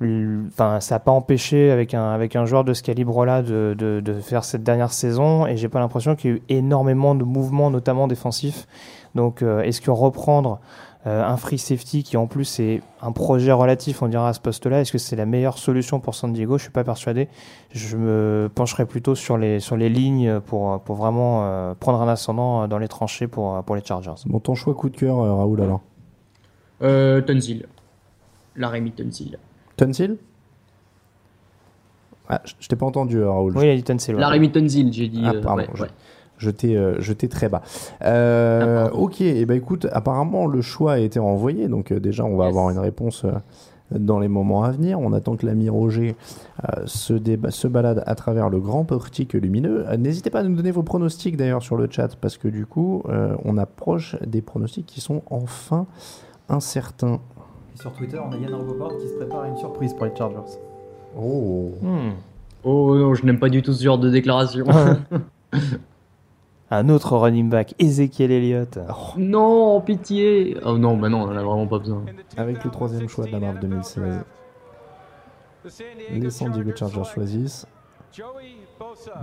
enfin, ça n'a pas empêché avec un avec un joueur de ce calibre-là de, de, de faire cette dernière saison. Et j'ai pas l'impression qu'il y a eu énormément de mouvements, notamment défensifs. Donc, euh, est-ce que reprendre euh, un free safety qui en plus est un projet relatif, on dira à ce poste-là, est-ce que c'est la meilleure solution pour San Diego? Je suis pas persuadé. Je me pencherai plutôt sur les sur les lignes pour pour vraiment euh, prendre un ascendant dans les tranchées pour pour les Chargers. Bon, ton choix coup de cœur, Raoul alors? Euh, Tunsil. Larry Mittensil. Tunsil? Ah, Je je t'ai pas entendu, euh, Raoul. Oui, il a dit Tunsil. ouais. Larry Mittensil, j'ai dit. Ah, euh, pardon, ouais, je, ouais. je t'ai, euh, je t'ai très bas. Ah, ok, et ben écoute, apparemment le choix a été envoyé, donc euh, déjà on va Yes. avoir une réponse euh, dans les moments à venir. On attend que l'ami Roger euh, se, déba- se balade à travers le grand portique lumineux. Euh, N'hésitez pas à nous donner vos pronostics d'ailleurs sur le chat, parce que du coup euh, on approche des pronostics qui sont enfin incertains. Et sur Twitter, on a Yann Roboport qui se prépare à une surprise pour les Chargers. Oh. Hmm. Oh non, je n'aime pas du tout ce genre de déclaration. Un autre running back, Ezekiel Elliott. non, pitié. Oh non, bah non, on en a vraiment pas besoin. Avec le troisième choix de la draft 2016, les San Diego Chargers choisissent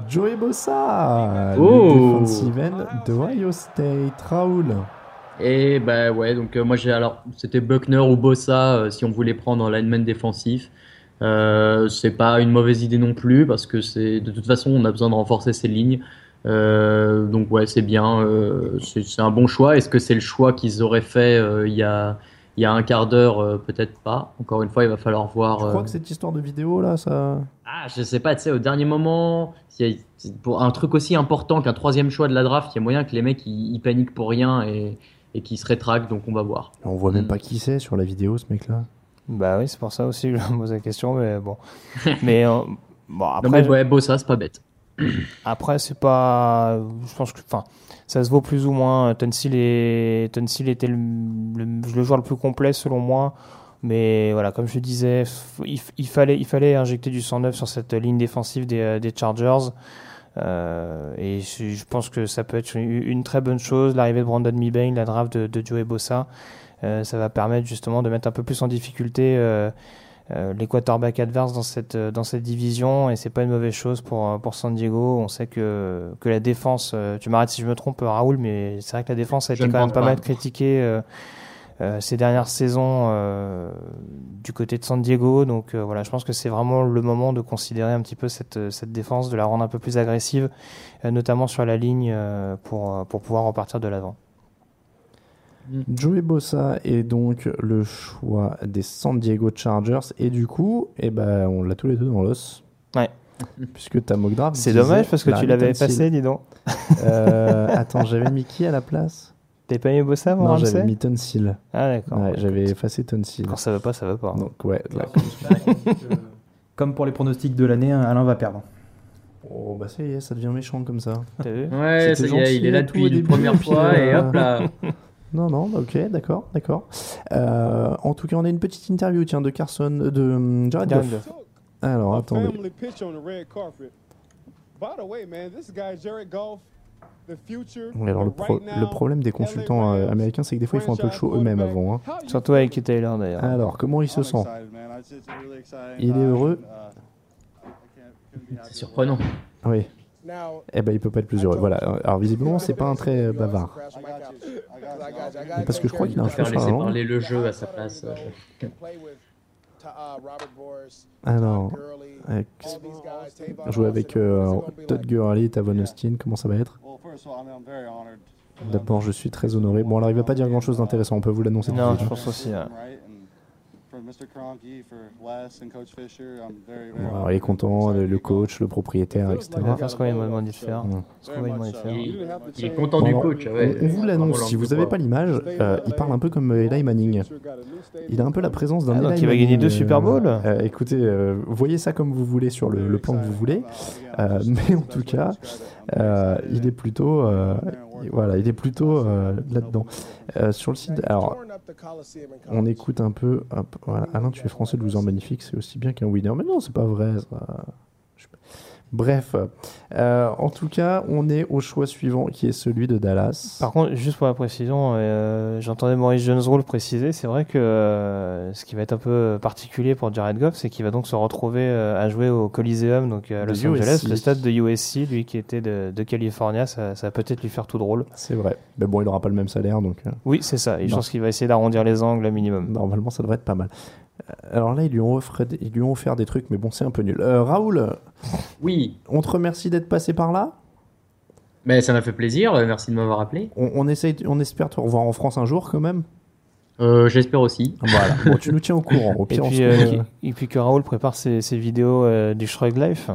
Joey Bossa, Oh. le defensive end de Ohio State. Raoul. Et bah ouais, donc euh, moi j'ai alors c'était Buckner ou Bossa euh, si on voulait prendre un lineman défensif. Euh, c'est pas une mauvaise idée non plus parce que c'est de toute façon on a besoin de renforcer ces lignes. Donc ouais c'est bien, c'est un bon choix. Est-ce que c'est le choix qu'ils auraient fait il y a il y a un quart d'heure Peut-être pas. Encore une fois il va falloir voir. Je crois que cette histoire de vidéo là, ça. Ah, je sais pas, tu sais, au dernier moment, a- pour un truc aussi important qu'un troisième choix de la draft, il y a moyen que les mecs ils, ils paniquent pour rien et, et qu'ils se rétractent, donc on va voir. On voit même Mm. pas qui c'est sur la vidéo, ce mec-là. Bah oui, c'est pour ça aussi que je me pose la question, mais bon. mais euh, bon, Non, après, mais ouais, Bossa, c'est pas bête. après c'est pas. Je pense que. Enfin, ça se vaut plus ou moins. Tunsil, est... Tunsil était le, le, le joueur le plus complet selon moi. Mais voilà, comme je le disais, f- il, il fallait, il fallait injecter du 109 sur cette ligne défensive des, euh, des Chargers. Euh, et je, je pense que ça peut être une, une très bonne chose. L'arrivée de Brandon Mebane, la draft de, de Joey Bossa, euh, ça va permettre justement de mettre un peu plus en difficulté euh, euh, les quarterbacks adverses dans cette, dans cette division. Et c'est pas une mauvaise chose pour, pour San Diego. On sait que, que la défense, tu m'arrêtes si je me trompe, Raoul, mais c'est vrai que la défense a été quand même pas. mal critiquée. Euh, ces dernières saisons euh, du côté de San Diego. Donc euh, voilà, je pense que c'est vraiment le moment de considérer un petit peu cette, cette défense, de la rendre un peu plus agressive, notamment sur la ligne pour, pour pouvoir repartir de l'avant. Joey Bossa est donc le choix des San Diego Chargers. Et du coup, eh ben, on l'a tous les deux dans l'os. Ouais. Puisque ta mock draft. C'est dommage parce que tu l'avais effacé, dis donc. Euh, attends, j'avais mis qui à la place? T'es pas mis Bossa avant Non, j'avais mis Tonsil. Ah d'accord. Ouais, j'avais effacé Tonsil. Quand ça veut pas, ça veut pas. hein. Donc ouais, là, comme pour les pronostics de l'année, Alain va perdre. Oh bah ça y est, ça devient méchant comme ça. T'as vu Ouais, ça y est, il est là depuis une première fois et hop là. Non, non, bah, ok, d'accord, d'accord. Euh, en tout cas, on a une petite interview tiens, de Carson, de hum, Jared Goff. Alors, attendez. By the way, man, this guy Jared Goff, alors le, pro- problème des consultants euh, américains, c'est que des fois ils font un peu le show eux-mêmes avant. hein. Surtout avec Taylor d'ailleurs. Alors, comment il se sent Il est heureux? C'est surprenant. Oui. Eh ben, il peut pas être plus heureux. Voilà. Alors, visiblement, c'est pas un très euh, bavard. Parce que je crois qu'il a un cheveu sur laisser la langue. parler le jeu à sa place. Euh. Alors, euh, jouer avec euh, Todd Gurley, Tavon Austin, comment ça va être? D'abord, je suis très honoré. Bon, alors il va pas dire grand chose d'intéressant, on peut vous l'annoncer. tout de Non, je hein. pense aussi. ouais. Alors, il est content, le, le coach, le propriétaire, etc. Il va faire ce qu'on lui a demandé de faire. Il, est content Bon, du coach. ouais. on, on vous l'annonce, si vous n'avez pas l'image, euh, il parle un peu comme Eli Manning. Il a un peu la présence d'un Ah, donc Eli il va gagner Manning, deux Super Bowls euh, Écoutez, euh, voyez ça comme vous voulez sur le, le plan que vous voulez, euh, mais en tout cas, euh, il est plutôt, euh, voilà, il est plutôt euh, là-dedans. Euh, sur le site, alors, on écoute un peu. Alain, tu es français de vous en magnifique, c'est aussi bien qu'un winner. Mais non, c'est pas vrai. Bref, euh, en tout cas, on est au choix suivant qui est celui de Dallas. Par contre, juste pour la précision, euh, j'entendais Maurice Jones-Roll préciser, c'est vrai que euh, ce qui va être un peu particulier pour Jared Goff, c'est qu'il va donc se retrouver à jouer au Coliseum, donc à Los Angeles, USC. le stade de USC, lui qui était de, de California, ça, ça va peut-être lui faire tout drôle. C'est vrai. Mais bon, il n'aura pas le même salaire, donc Oui, c'est ça, et je pense qu'il va essayer d'arrondir les angles un minimum. normalement, ça devrait être pas mal. Alors là, ils lui ont offert, ils lui ont offert des trucs, mais bon, c'est un peu nul. Euh, Raoul, Oui, on te remercie d'être passé par là. mais ça m'a fait plaisir. euh, Merci de m'avoir appelé. On, on essaye, on espère te revoir en France un jour quand même. Euh, J'espère aussi. Voilà. Bon, tu nous tiens au courant. Au Et pire, puis, euh, et puis que Raoul prépare ses, ses vidéos euh, du Shrug Life.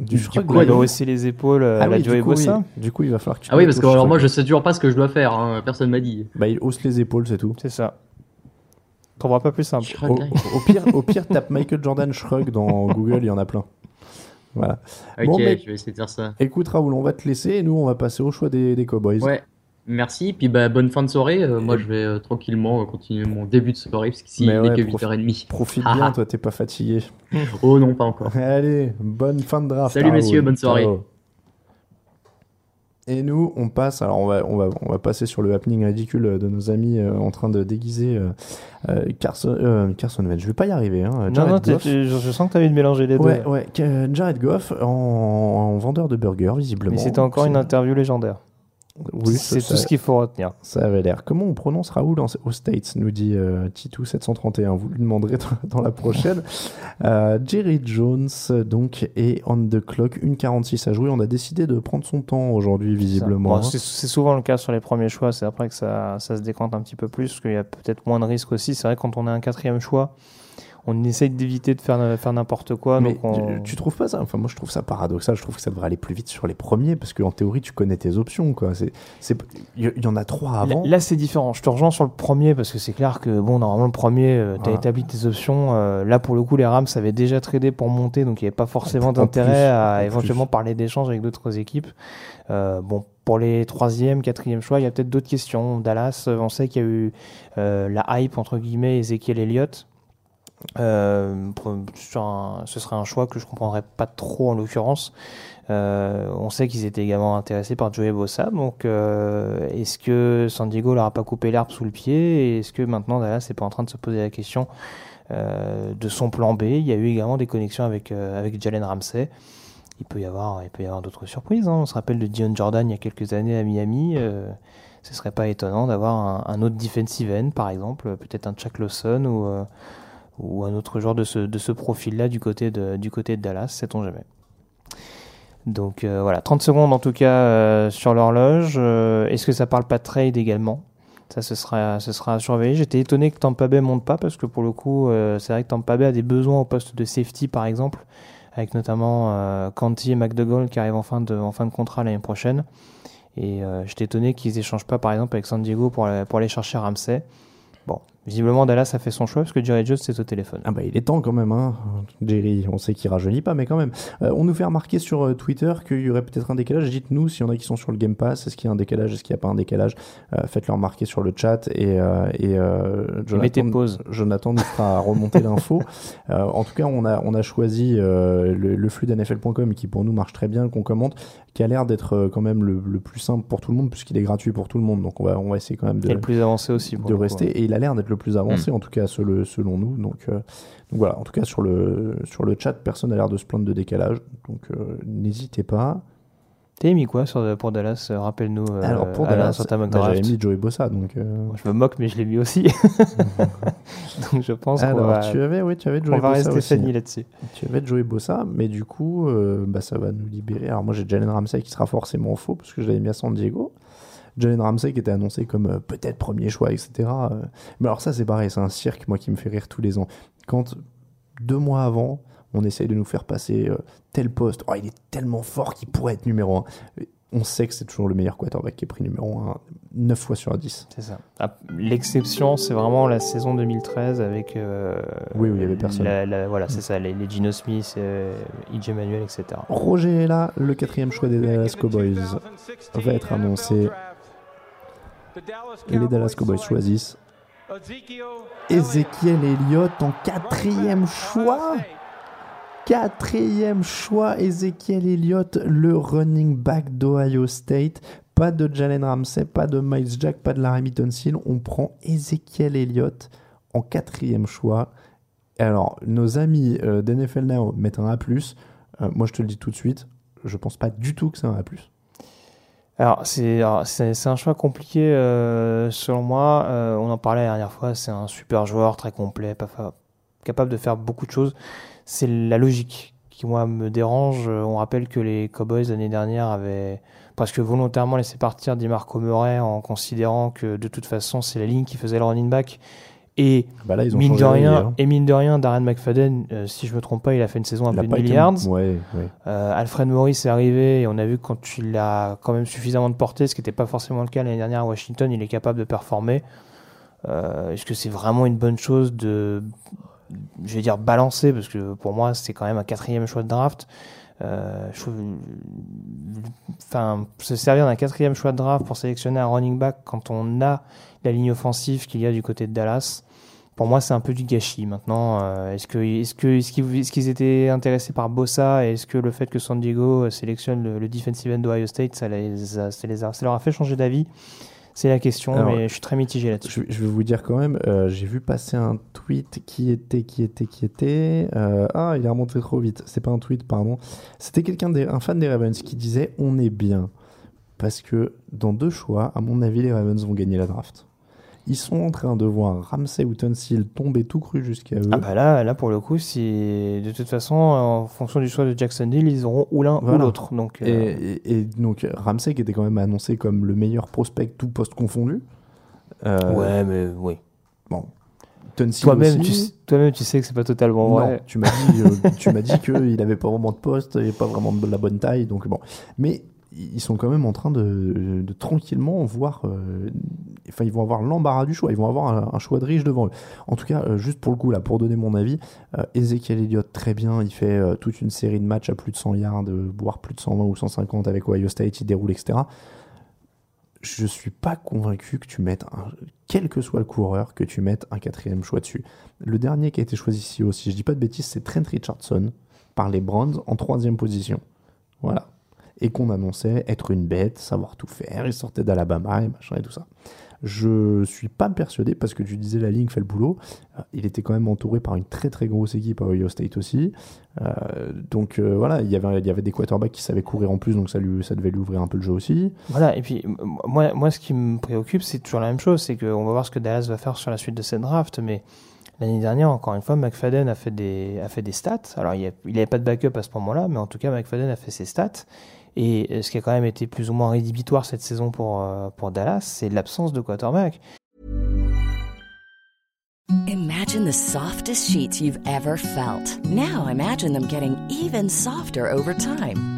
du shrug coup, il hausser les épaules Ah à la oui, Joey du coup, oui. Bossa. Du coup, il va falloir que tu Ah oui, parce que alors, moi je sais toujours pas ce que je dois faire. hein, Personne m'a dit. Bah, il hausse les épaules, c'est tout. C'est ça. Tu trouveras pas plus simple. Shrug Au, pire, au pire, tape Michael Jordan Shrug dans Google, il y en a plein. Voilà. Ok, Bon, mais- je vais essayer de faire ça. Écoute Raoul, on va te laisser et nous on va passer au choix des, des Cowboys. Ouais. Merci, puis bah, bonne fin de soirée. Euh, moi, je vais euh, tranquillement euh, continuer mon début de soirée, parce qu'ici, il ouais, n'est que profi- 8h30. Profite Ah, bien, ah. toi t'es pas fatigué. Oh non, pas encore. Allez, bonne fin de draft. Salut, messieurs, bonne soirée. Ciao. Et nous, on passe. Alors, on va, on va, on va passer sur le happening ridicule de nos amis euh, en train de déguiser euh, euh, Carson, euh, Carson Wentz. Je vais pas y arriver. Hein. Non, Jared non, Goff. je, je sens que tu as envie de mélanger les Ouais, deux. ouais. Jared Goff en, en vendeur de burgers, visiblement. Mais c'était encore une interview légendaire. Oui, c'est tout ce qu'il faut retenir. Ça avait l'air. Comment on prononce Raoul en- aux States nous dit euh, Titou731. Vous lui demanderez dans, la prochaine. Euh, Jerry Jones, donc, est on the clock. Une 46 à jouer. On a décidé de prendre son temps aujourd'hui, visiblement. Bon, c'est souvent le cas sur les premiers choix. C'est après que ça, ça se décante un petit peu plus, parce qu'il y a peut-être moins de risques aussi. C'est vrai quand on a un quatrième choix, on essaye d'éviter de faire, faire n'importe quoi. Mais donc on- tu, tu trouves pas ça? Enfin, moi, je trouve ça paradoxal. Je trouve que ça devrait aller plus vite sur les premiers parce qu'en théorie, tu connais tes options. Quoi. C'est, c'est, il y, en a trois avant. Là, là, c'est différent. Je te rejoins sur le premier parce que c'est clair que, bon, normalement, le premier, tu as établi tes options. euh, là, pour le coup, les Rams avaient déjà tradé pour monter, donc il n'y avait pas forcément En d'intérêt à en éventuellement parler d'échanges avec d'autres équipes. Euh, bon, pour les troisième, quatrième choix, il y a peut-être d'autres questions. Dallas, euh, on sait qu'il y a eu euh, la hype, entre guillemets, Ezekiel Elliott. Euh, ce serait un choix que je comprendrais pas trop en l'occurrence. Euh, on sait qu'ils étaient également intéressés par Joey Bossa, donc euh, est-ce que San Diego leur a pas coupé l'herbe sous le pied? Est-ce que maintenant Dallas n'est pas en train de se poser la question de son plan B? Il y a eu également des connexions avec avec Jalen Ramsey. Il peut y avoir avoir d'autres surprises. hein. On se rappelle de Dion Jordan il y a quelques années à Miami. Ce serait pas étonnant d'avoir un, autre defensive end par exemple, peut-être un Chuck Lawson ou ou un autre joueur de ce, profil-là du côté de, du côté de Dallas, sait-on jamais. Donc euh, voilà, 30 secondes en tout cas euh, sur l'horloge. Euh, Est-ce que ça parle pas de trade également? Ça, ce sera, ce. J'étais étonné que Tampa Bay monte pas parce que pour le coup, c'est vrai que Tampa Bay a des besoins au poste de safety par exemple, avec notamment Canty et McDougall qui arrivent en fin de, en fin contrat l'année prochaine. Et j'étais étonné qu'ils échangent pas par exemple avec San Diego pour, pour aller chercher Ramsey. Bon, Visiblement, Dallas a fait son choix parce que Jerry Jones est au téléphone. Ah bah il est temps quand même, hein. Jerry. On sait qu'il rajeunit pas, mais quand même. Euh, on nous fait remarquer sur euh, Twitter qu'il y aurait peut-être un décalage. Dites-nous s'il y en a qui sont sur le Game Pass. Est-ce qu'il y a un décalage? Est-ce qu'il n'y a pas un décalage? Euh, Faites-le remarquer sur le chat et, euh, et mettez Jonathan, pause. Jonathan nous fera remonter l'info. En tout cas, on a, on a choisi le, le flux d'NFL.com qui pour nous marche très bien, qu'on commente, qui a l'air d'être quand même le, le plus simple pour tout le monde puisqu'il est gratuit pour tout le monde. Donc on va, on va essayer quand même de Et le plus avancé aussi. pour de le coup, rester ouais. et il a l'air d'être le plus avancé Mm. en tout cas selon, selon nous donc, euh, donc voilà en tout cas sur le sur le chat personne n'a l'air de se plaindre de décalage donc euh, n'hésitez pas T'as mis quoi sur, pour Dallas euh, Rappelle-nous. alors pour Dallas bah, j'avais mis Joey Bossa donc Je me moque, mais je l'ai mis aussi. Donc je pense alors va, tu avais oui tu avais Joey on va Bossa rester. Fanny là-dessus. tu avais Joey Bossa mais du coup bah, ça va nous libérer alors moi j'ai Jalen Ramsey qui sera forcément faux parce que je l'avais mis à San Diego Jalen Ramsey qui était annoncé comme euh, peut-être premier choix, etc. Euh, Mais alors ça c'est pareil, c'est un cirque moi qui me fait rire tous les ans. Quand deux mois avant, on essaye de nous faire passer euh, tel poste, oh il est tellement fort qu'il pourrait être numéro 1. On sait que c'est toujours le meilleur quarterback qui est pris numéro 1, 9 fois sur 10. C'est ça. Ah, L'exception, c'est vraiment la saison 2013 avec. euh, Oui, où il y avait personne. la- la- voilà, c'est ça, les, les Gino Smith, euh, EJ Manuel, etc. Roger est là, le quatrième choix des Dallas Cowboys va être annoncé. Les Dallas Cowboys choisissent Ezekiel Elliott en quatrième choix. Quatrième choix, Ezekiel Elliott, le running back d'Ohio State. Pas de Jalen Ramsey, pas de Miles Jack, pas de Larry Tunsil. On prend Ezekiel Elliott en quatrième choix. Alors, nos amis euh, d'NFL Now mettent un A+. Euh, moi, je te le dis tout de suite, je pense pas du tout que c'est un A+. Alors, c'est un choix compliqué euh, selon moi. Euh, on en parlait la dernière fois. C'est un super joueur, très complet, capable de faire beaucoup de choses. C'est la logique qui moi me dérange. Euh, On rappelle que les Cowboys l'année dernière avaient presque volontairement laissé partir DiMarco Murray en considérant que de toute façon c'est la ligne qui faisait le running back. Et Bah là, ils ont mine de rien, hein. et mine de rien, Darren McFadden, euh, si je me trompe pas, il a fait une saison à plus de été- milliards. Ouais, ouais. Euh, Alfred Morris est arrivé et on a vu que quand il a quand même suffisamment de portée, ce qui n'était pas forcément le cas l'année dernière à Washington, il est capable de performer. Euh, Est-ce que c'est vraiment une bonne chose de, je vais dire balancer, parce que pour moi c'est quand même un quatrième choix de draft. Je trouve, enfin, se servir d'un quatrième choix de draft pour sélectionner un running back quand on a la ligne offensive qu'il y a du côté de Dallas, pour moi, c'est un peu du gâchis. Maintenant, euh, est-ce que est-ce que est-ce qu'ils étaient intéressés par Bossa et est-ce que le fait que San Diego euh, sélectionne le, le defensive end d'Ohio State, ça les a, ça les a- ça leur a fait changer d'avis? C'est la question, Alors, mais je suis très mitigé là-dessus. Je, je vais vous dire quand même, euh, j'ai vu passer un tweet qui était, qui était, qui était. euh, ah, il est remonté trop vite. C'est pas un tweet, pardon. C'était quelqu'un, des- un fan des Ravens qui disait on est bien. Parce que dans deux choix, à mon avis, les Ravens vont gagner la draft. Ils sont en train de voir Ramsey ou Tunsil tomber tout cru jusqu'à eux. Ah bah là, là pour le coup, si de toute façon, en fonction du choix de Jacksonville, ils auront ou l'un ou l'autre. Donc, euh, Et, et- et donc Ramsey qui était quand même annoncé comme le meilleur prospect tout poste confondu. Euh, ouais, mais oui. Bon. Toi-même, aussi. tu, sais- toi-même, tu sais que c'est pas totalement Non, vrai. tu m'as dit, euh, tu m'as dit qu'il avait pas vraiment de poste et pas vraiment de la bonne taille, donc bon. Mais ils sont quand même en train de, tranquillement voir. euh, Enfin, ils vont avoir l'embarras du choix. Ils vont avoir un, choix de riche devant eux. En tout cas, euh, juste pour le coup, là, pour donner mon avis, euh, Ezekiel Elliott très bien. Il fait toute une série de matchs à plus de 100 yards, voire plus de 120 ou 150 avec Ohio State. Il déroule, etc. Je suis pas convaincu que tu mettes un, quel que soit le coureur, que tu mettes un quatrième choix dessus. Le dernier qui a été choisi ici aussi, si je dis pas de bêtises, c'est Trent Richardson par les Browns en troisième position. Voilà. Et qu'on annonçait être une bête, savoir tout faire. Il sortait d'Alabama et machin et tout ça. Je suis pas persuadé parce que tu disais la ligne fait le boulot. Euh, Il était quand même entouré par une très très grosse équipe à Ohio State aussi. Euh, donc euh, voilà, il y avait il y avait des quarterbacks qui savaient courir en plus, donc ça lui ça devait lui ouvrir un peu le jeu aussi. Voilà, et puis moi, moi ce qui me préoccupe, c'est toujours la même chose, c'est qu'on va voir ce que Dallas va faire sur la suite de cette draft, mais l'année dernière, encore une fois, McFadden a fait des, a fait des stats. Alors, il n'avait pas de backup à ce moment-là, mais en tout cas, McFadden a fait ses stats. Et euh, ce qui a quand même été plus ou moins rédhibitoire cette saison pour, euh, pour Dallas, c'est l'absence de quarterback. Imagine the softest sheets you've ever felt. Now imagine them getting even softer over time.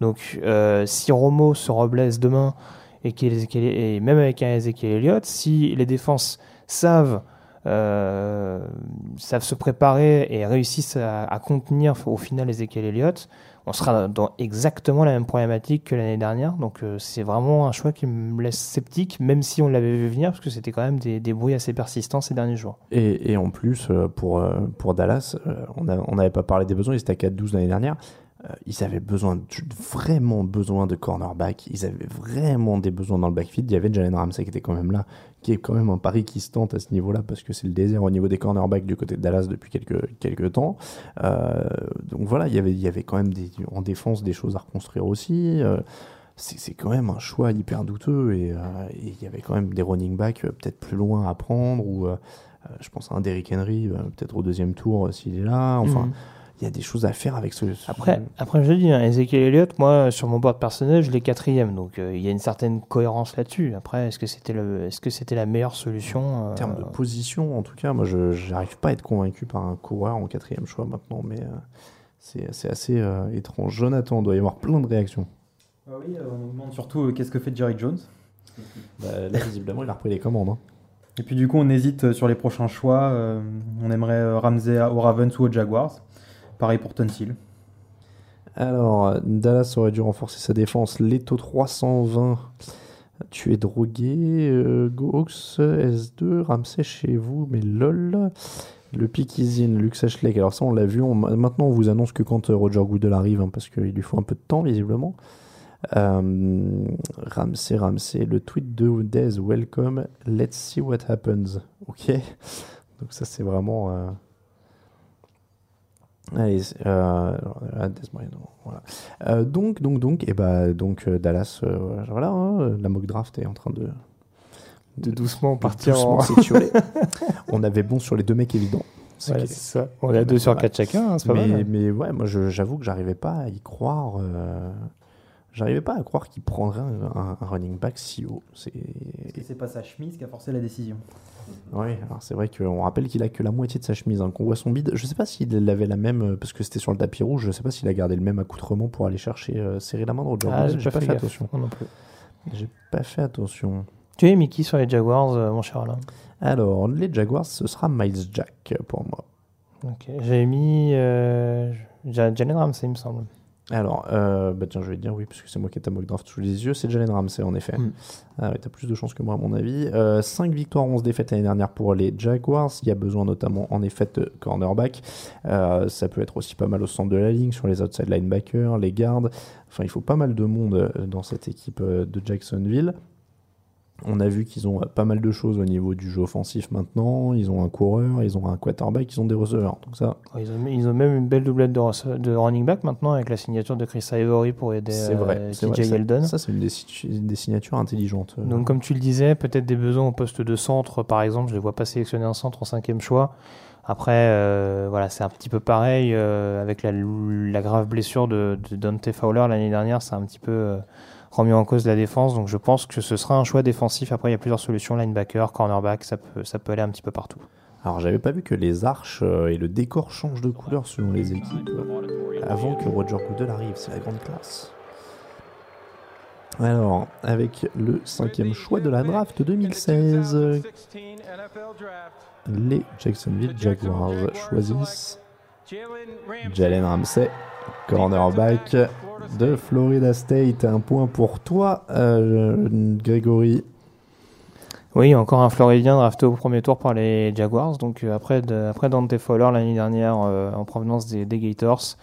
Donc, euh, si Romo se reblesse demain, et, même avec un Ezekiel Elliott, si les défenses savent, euh, savent se préparer et réussissent à, contenir au final Ezekiel Elliott, on sera dans exactement la même problématique que l'année dernière. Donc, euh, c'est vraiment un choix qui me laisse sceptique, même si on l'avait vu venir, parce que c'était quand même des, bruits assez persistants ces derniers jours. Et, en plus, pour, pour Dallas, on n'avait pas parlé des besoins, ils étaient à 4-12 l'année dernière. Euh, ils avaient besoin, vraiment besoin de cornerback. Ils avaient vraiment des besoins dans le backfield. Il y avait Jalen Ramsey qui était quand même là, qui est quand même un pari qui se tente à ce niveau-là parce que c'est le désert au niveau des cornerbacks du côté de Dallas depuis quelques, temps. Euh, donc voilà, il y avait, quand même en défense des choses à reconstruire aussi. Euh, c'est quand même un choix hyper douteux et, il y avait quand même des running backs peut-être plus loin à prendre ou je pense à un Derrick Henry peut-être au deuxième tour s'il est là. Enfin, Mhm. Il y a des choses à faire avec ce. ce- Après, après je dis, hein, Ezekiel Elliott, moi, sur mon board personnel, je l'ai quatrième. Donc, euh, il y a une certaine cohérence là-dessus. Après, est-ce que c'était le, est-ce que c'était la meilleure solution euh, En termes de position, en tout cas, moi, je n'arrive pas à être convaincu par un coureur en quatrième choix maintenant, mais euh, c'est c'est assez euh, étrange. Jonathan, il doit y avoir plein de réactions. Ah oui, euh, on nous demande surtout euh, qu'est-ce que fait Jerry Jones? Bah, là, visiblement, il a repris les commandes. hein. Et puis du coup, on hésite euh, sur les prochains choix. euh, on aimerait euh, Ramsey aux Ravens ou aux Jaguars. Pareil pour Tunsil. Alors, Dallas aurait dû renforcer sa défense. Leto 320. Tu es drogué. Euh, Gox S2. Ramsey chez vous. Mais lol. Le pick is. Luke. Alors, ça, on l'a vu. Maintenant, on vous annonce que quand euh, Roger Goodell arrive, hein, parce qu'il lui faut un peu de temps, visiblement. Euh, Ramsey, Ramsey. Le tweet de Dez. Welcome. Let's see what happens. Ok. Donc, ça, c'est vraiment. Allez, c'est- euh, euh, Des voilà. Euh, donc, donc, donc, et bah, donc euh, Dallas, euh, voilà, hein, la mock draft est en train de De doucement partir doucement en- s'étioler. On avait bon sur les deux mecs évidents. Ce Voilà, c'est ça. On est à deux sur quatre chacun, hein, c'est pas mais, mal. Mais ouais, moi, j'avoue que j'arrivais pas à y croire. J'arrivais pas à croire qu'il prendrait un, un- un running back si haut. C'est c'est pas sa chemise qui a forcé la décision. Oui, alors c'est vrai qu'on rappelle qu'il a que la moitié de sa chemise, hein, qu'on voit son bide. Je sais pas s'il avait la même, euh, parce que c'était sur le tapis rouge, je sais pas s'il a gardé le même accoutrement pour aller chercher, euh, serrer la main de Roger Ah, j'ai pas fait gaffe, attention. moi non plus. J'ai pas fait attention. Tu es Mickey sur les Jaguars, euh, mon cher Alain? Alors, les Jaguars, ce sera Miles Jack pour moi. Ok. J'avais mis euh, Ja- Jalen Ramsey, il me semble. Alors, euh, bah tiens, je vais te dire oui, parce que c'est moi qui ai ta mock draft sous les yeux, c'est Jalen Ramsey en effet. Mm. Ah ouais, t'as plus de chance que moi à mon avis. 5 victoires, 11 défaites l'année dernière pour les Jaguars. Il y a besoin notamment en effet de cornerback. Euh, ça peut être aussi pas mal au centre de la ligne, sur les outside linebackers, les gardes. Enfin, il faut pas mal de monde euh, dans cette équipe euh, de Jacksonville. On a vu qu'ils ont euh, pas mal de choses au niveau du jeu offensif maintenant. Ils ont un coureur, ils ont un quarterback, ils ont des receveurs. Donc ça, Ils ont, ils ont même une belle doublette de, running back maintenant avec la signature de Chris Ivory pour aider euh, vrai. TJ vrai. Ça- Yeldon. Ça, c'est une, des signatures intelligentes. euh. Donc, comme tu le disais, peut-être des besoins au poste de centre, par exemple. Je ne les vois pas sélectionner un centre en cinquième choix. Après, euh, voilà, c'est un petit peu pareil euh, avec la, la grave blessure de, de Dante Fowler l'année dernière. C'est un petit peu euh, remis en cause la défense. Donc, je pense que ce sera un choix défensif. Après, il y a plusieurs solutions linebacker, cornerback, ça peut, ça peut aller un petit peu partout. Alors, j'avais pas vu que les arches euh, et le décor changent de couleur selon les équipes euh, avant que Roger Goodell arrive. C'est la grande classe. Alors, avec le cinquième choix de la draft 2016, euh, les Jacksonville Jaguars choisissent Jalen Ramsey, cornerback de Florida State. Un point pour toi, euh, Grégory. Oui, encore un Floridien drafté au premier tour par les Jaguars. Donc euh, après, de, après Dante Fowler l'année dernière euh, en provenance des, des Gators.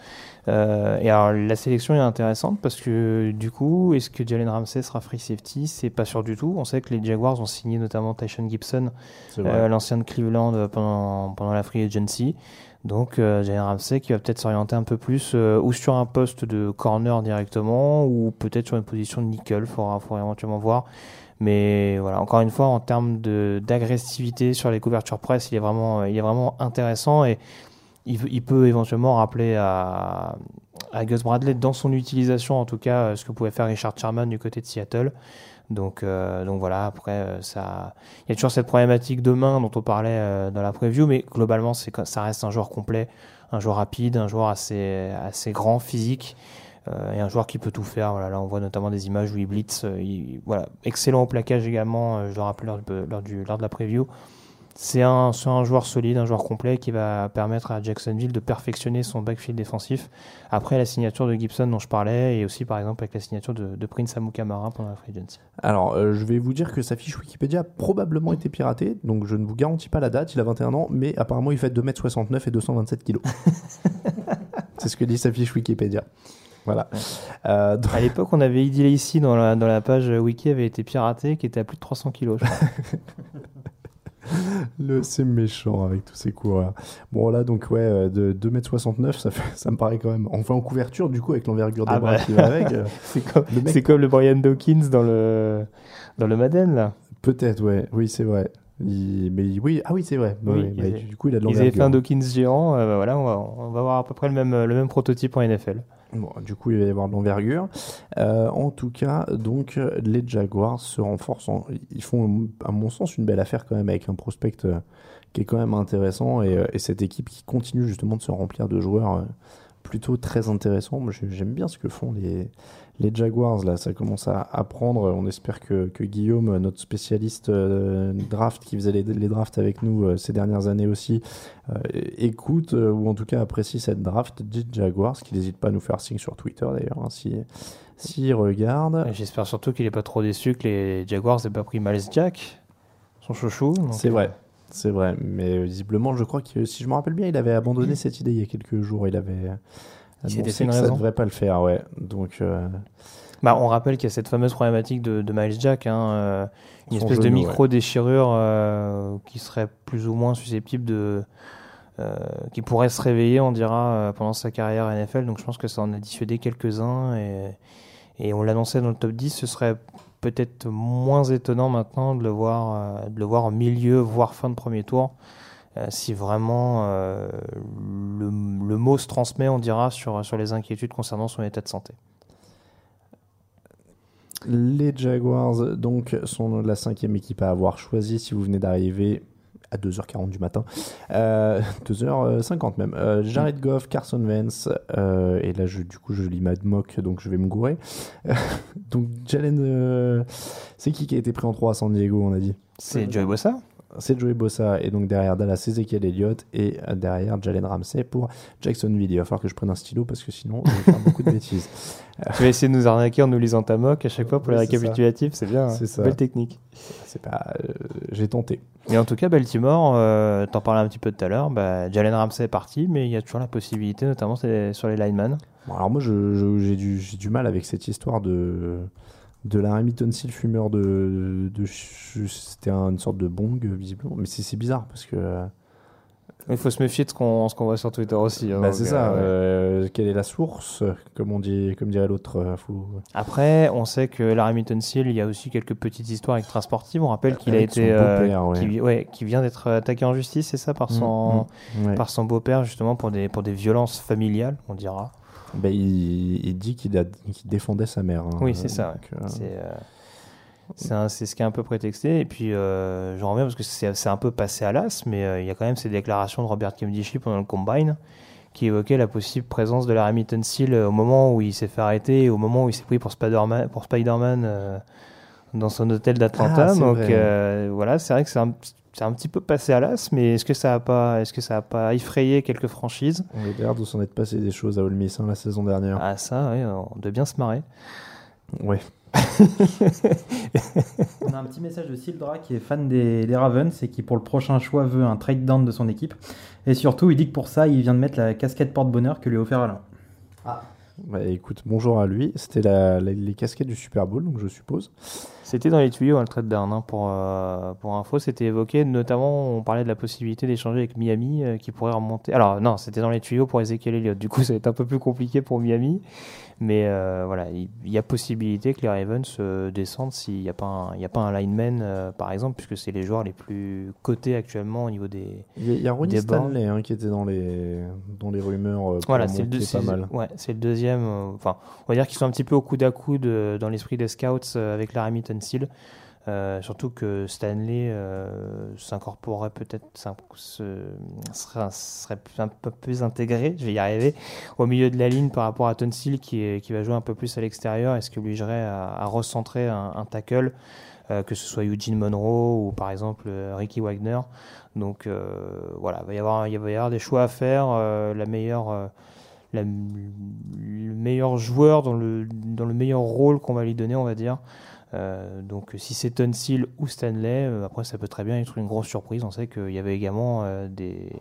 Euh, et alors la sélection est intéressante parce que du coup, est-ce que Jalen Ramsey sera free safety? C'est pas sûr du tout. On sait que les Jaguars ont signé notamment Tyson Gibson, euh, l'ancien de Cleveland pendant, pendant la free agency. Donc euh, Jalen Ramsey qui va peut-être s'orienter un peu plus euh, ou sur un poste de corner directement ou peut-être sur une position de nickel. Faudra, faudra éventuellement voir. Mais voilà, encore une fois, en termes d'agressivité sur les couvertures presse, il est vraiment, il est vraiment intéressant et il, il peut éventuellement rappeler à, à Gus Bradley dans son utilisation, en tout cas, euh, ce que pouvait faire Richard Sherman du côté de Seattle. Donc, euh, donc voilà, après, euh, ça, il y a toujours cette problématique de main dont on parlait euh, dans la preview, mais globalement, ça reste un joueur complet, un joueur rapide, un joueur assez, assez grand, physique, euh, et un joueur qui peut tout faire. Voilà, là, on voit notamment des images où il blitz. euh, il- voilà, excellent au plaquage également. je le rappelle lors, lors, du, lors de la preview. C'est un, joueur solide, un joueur complet qui va permettre à Jacksonville de perfectionner son backfield défensif après la signature de Gibson dont je parlais et aussi par exemple avec la signature de, de Prince Amukamara pendant la free agency. Alors, euh, je vais vous dire que sa fiche Wikipédia a probablement été piratée, donc je ne vous garantis pas la date, il a 21 ans, mais apparemment il fait 2m69 et 227 kg. C'est ce que dit sa fiche Wikipédia. Voilà. Euh, donc- À l'époque, on avait Eddie Lacy dans la, dans la page wiki avait été piraté qui était à plus de 300 kilos. Le, c'est méchant avec tous ces coureurs. Bon, là, donc, ouais, euh, de 2m69, ça, fait, ça me paraît quand même. Enfin, en couverture, du coup, avec l'envergure des Ah bras bah. qui va avec. euh, c'est comme, le mec- comme le Brian Dawkins dans le, dans le Madden là. Peut-être, ouais. Oui, c'est vrai. Il- Mais oui, ah oui, c'est vrai. Oui, Ouais, ils bah, avaient- du coup, il a de Ils avaient fait un. Dawkins géant. euh, bah voilà, on va, on va avoir à peu près le même, le même prototype en NFL. Bon, du coup, il va y avoir de l'envergure. Euh, en tout cas, donc, les Jaguars se renforcent. en- Ils font, à mon sens, une belle affaire quand même avec un prospect euh, qui est quand même intéressant et, et cette équipe qui continue justement de se remplir de joueurs plutôt très intéressants. Moi, j'ai- j'aime bien ce que font les, les Jaguars. Là, ça commence à, à prendre. On espère que, que Guillaume, notre spécialiste euh, draft qui faisait les, les drafts avec nous euh, ces dernières années aussi, euh, écoute euh, ou en tout cas apprécie cette draft des Jaguars, qui n'hésite pas à nous faire signe sur Twitter d'ailleurs, hein, si, s'il regarde. J'espère surtout qu'il n'est pas trop déçu que les Jaguars n'aient pas pris Miles Jack, son chouchou. C'est vrai, c'est vrai. Mais visiblement, je crois que si je me rappelle bien, il avait abandonné cette idée il y a quelques jours. Il avait Il une que ça devrait pas le faire, ouais. Donc, euh, Bah, on rappelle qu'il y a cette fameuse problématique de, de Miles Jack, hein, euh, une espèce de micro-déchirure euh, qui serait plus ou moins susceptible de. euh, qui pourrait se réveiller, on dira, pendant sa carrière NFL. Donc je pense que ça en a dissuadé quelques-uns. Et, et on l'annonçait dans le top 10. Ce serait peut-être moins étonnant maintenant de le voir, de le voir en milieu, voire fin de premier tour. Euh, si vraiment euh, le, le mot se transmet, on dira, sur, sur les inquiétudes concernant son état de santé. les Jaguars donc sont la cinquième équipe à avoir choisi. Si vous venez d'arriver à 2h40 du matin, euh, 2h50 même. Euh, Jared Goff, Carson euh, et là je, du coup je lis Mad Mock, donc je vais me gourer. donc Jalen, c'est qui qui a été pris en 3 à San Diego, on a dit? C'est Joey Bossa c'est Joey Bossa et donc derrière Dallas Ezekiel Elliott et euh, derrière Jalen Ramsey pour Jacksonville. Il va falloir que je prenne un stylo parce que sinon je vais faire beaucoup de bêtises. Tu vas essayer de nous arnaquer en nous lisant ta mock à chaque fois pour Oui, les c'est récapitulatifs, c'est bien. hein. C'est ça. Belle technique. C'est pas, euh, j'ai tenté. Et en tout cas, Baltimore, euh, t'en parlais un petit peu tout à l'heure, bah, Jalen Ramsey est parti, mais il y a toujours la possibilité, notamment c'est sur les linemen. Bon, alors moi j'ai du, j'ai du mal avec cette histoire de de la Seal fumeur de, de c'était une sorte de bong visiblement mais c'est bizarre parce que euh, Il faut se méfier de ce qu'on qu'on voit sur Twitter aussi. hein, bah, c'est ça euh, ouais. euh, quelle est la source comme on dit comme dirait l'autre euh, faut- Après, on sait que la Remington Seal, il y a aussi quelques petites histoires extrasportives. On rappelle qu'il a été, euh, ouais. qui, ouais, qui vient d'être attaqué en justice, c'est ça, par Mm, son, mm, par son beau-père justement pour des pour des violences familiales, on dira. Bah, il, il dit qu'il défendait sa mère hein. Oui, c'est ça. Euh, C'est euh, c'est ce qui est un peu prétexté. Et puis, euh, j'en reviens parce que c'est un peu passé à l'as, mais euh, il y a quand même ces déclarations de Robert Kemdishi pendant le combine qui évoquait la possible présence de la Remington Seal au moment où il s'est fait arrêter et au moment où il s'est pris pour Spider-Man euh, dans son hôtel d'Atlanta. Ah, donc voilà, c'est vrai que c'est un, c'est un petit peu passé à l'as, mais est-ce que ça a pas, est-ce que ça a pas effrayé quelques franchises? On a l'air de s'en être passé des choses à Ole Miss hein, la saison dernière. Ah ça, oui, on doit bien se marrer. Ouais. On a un petit message de Sildra qui est fan des, des Ravens et qui pour le prochain choix veut un trade down de son équipe. Et surtout, il dit que pour ça, il vient de mettre la casquette porte-bonheur que lui a offert Alain. Bah, écoute, bonjour à lui. C'était la- la- les casquettes du Super Bowl, donc je suppose. C'était dans les tuyaux, hein, le trade down. hein, pour, euh, pour info, c'était évoqué. Notamment, on parlait de la possibilité d'échanger avec Miami euh, qui pourrait remonter. Alors, non, c'était dans les tuyaux pour Ezekiel Elliott. Du coup, ça va être un peu plus compliqué pour Miami. Mais euh, voilà, il y, a possibilité que les Ravens descendent s'il n'y a, pas un- y a pas un lineman, par exemple, puisque c'est les joueurs les plus cotés actuellement au niveau des. Il y y a Ronnie. Stanley hein, qui était dans les, dans les rumeurs. Voilà, c'est le, monter deux- pas c'est- mal. ouais, c'est le deuxième. Enfin, on va dire qu'ils sont un petit peu au coude à coude dans l'esprit des scouts avec la Remington Euh, surtout que Stanley euh, s'incorporerait peut-être, serait, serait un peu plus intégré, je vais y arriver, au milieu de la ligne par rapport à Tonsil qui, va jouer un peu plus à l'extérieur et ce qui obligerait à, à recentrer un, tackle, euh, que ce soit Eugene Monroe ou par exemple Ricky Wagner? Donc voilà, il va, y avoir, des choix à faire. la meilleure, le meilleur joueur dans le meilleur rôle qu'on va lui donner, on va dire. Euh, donc si c'est Tonsil ou Stanley, euh, après ça peut très bien être une grosse surprise. On sait qu'il y avait également euh, des,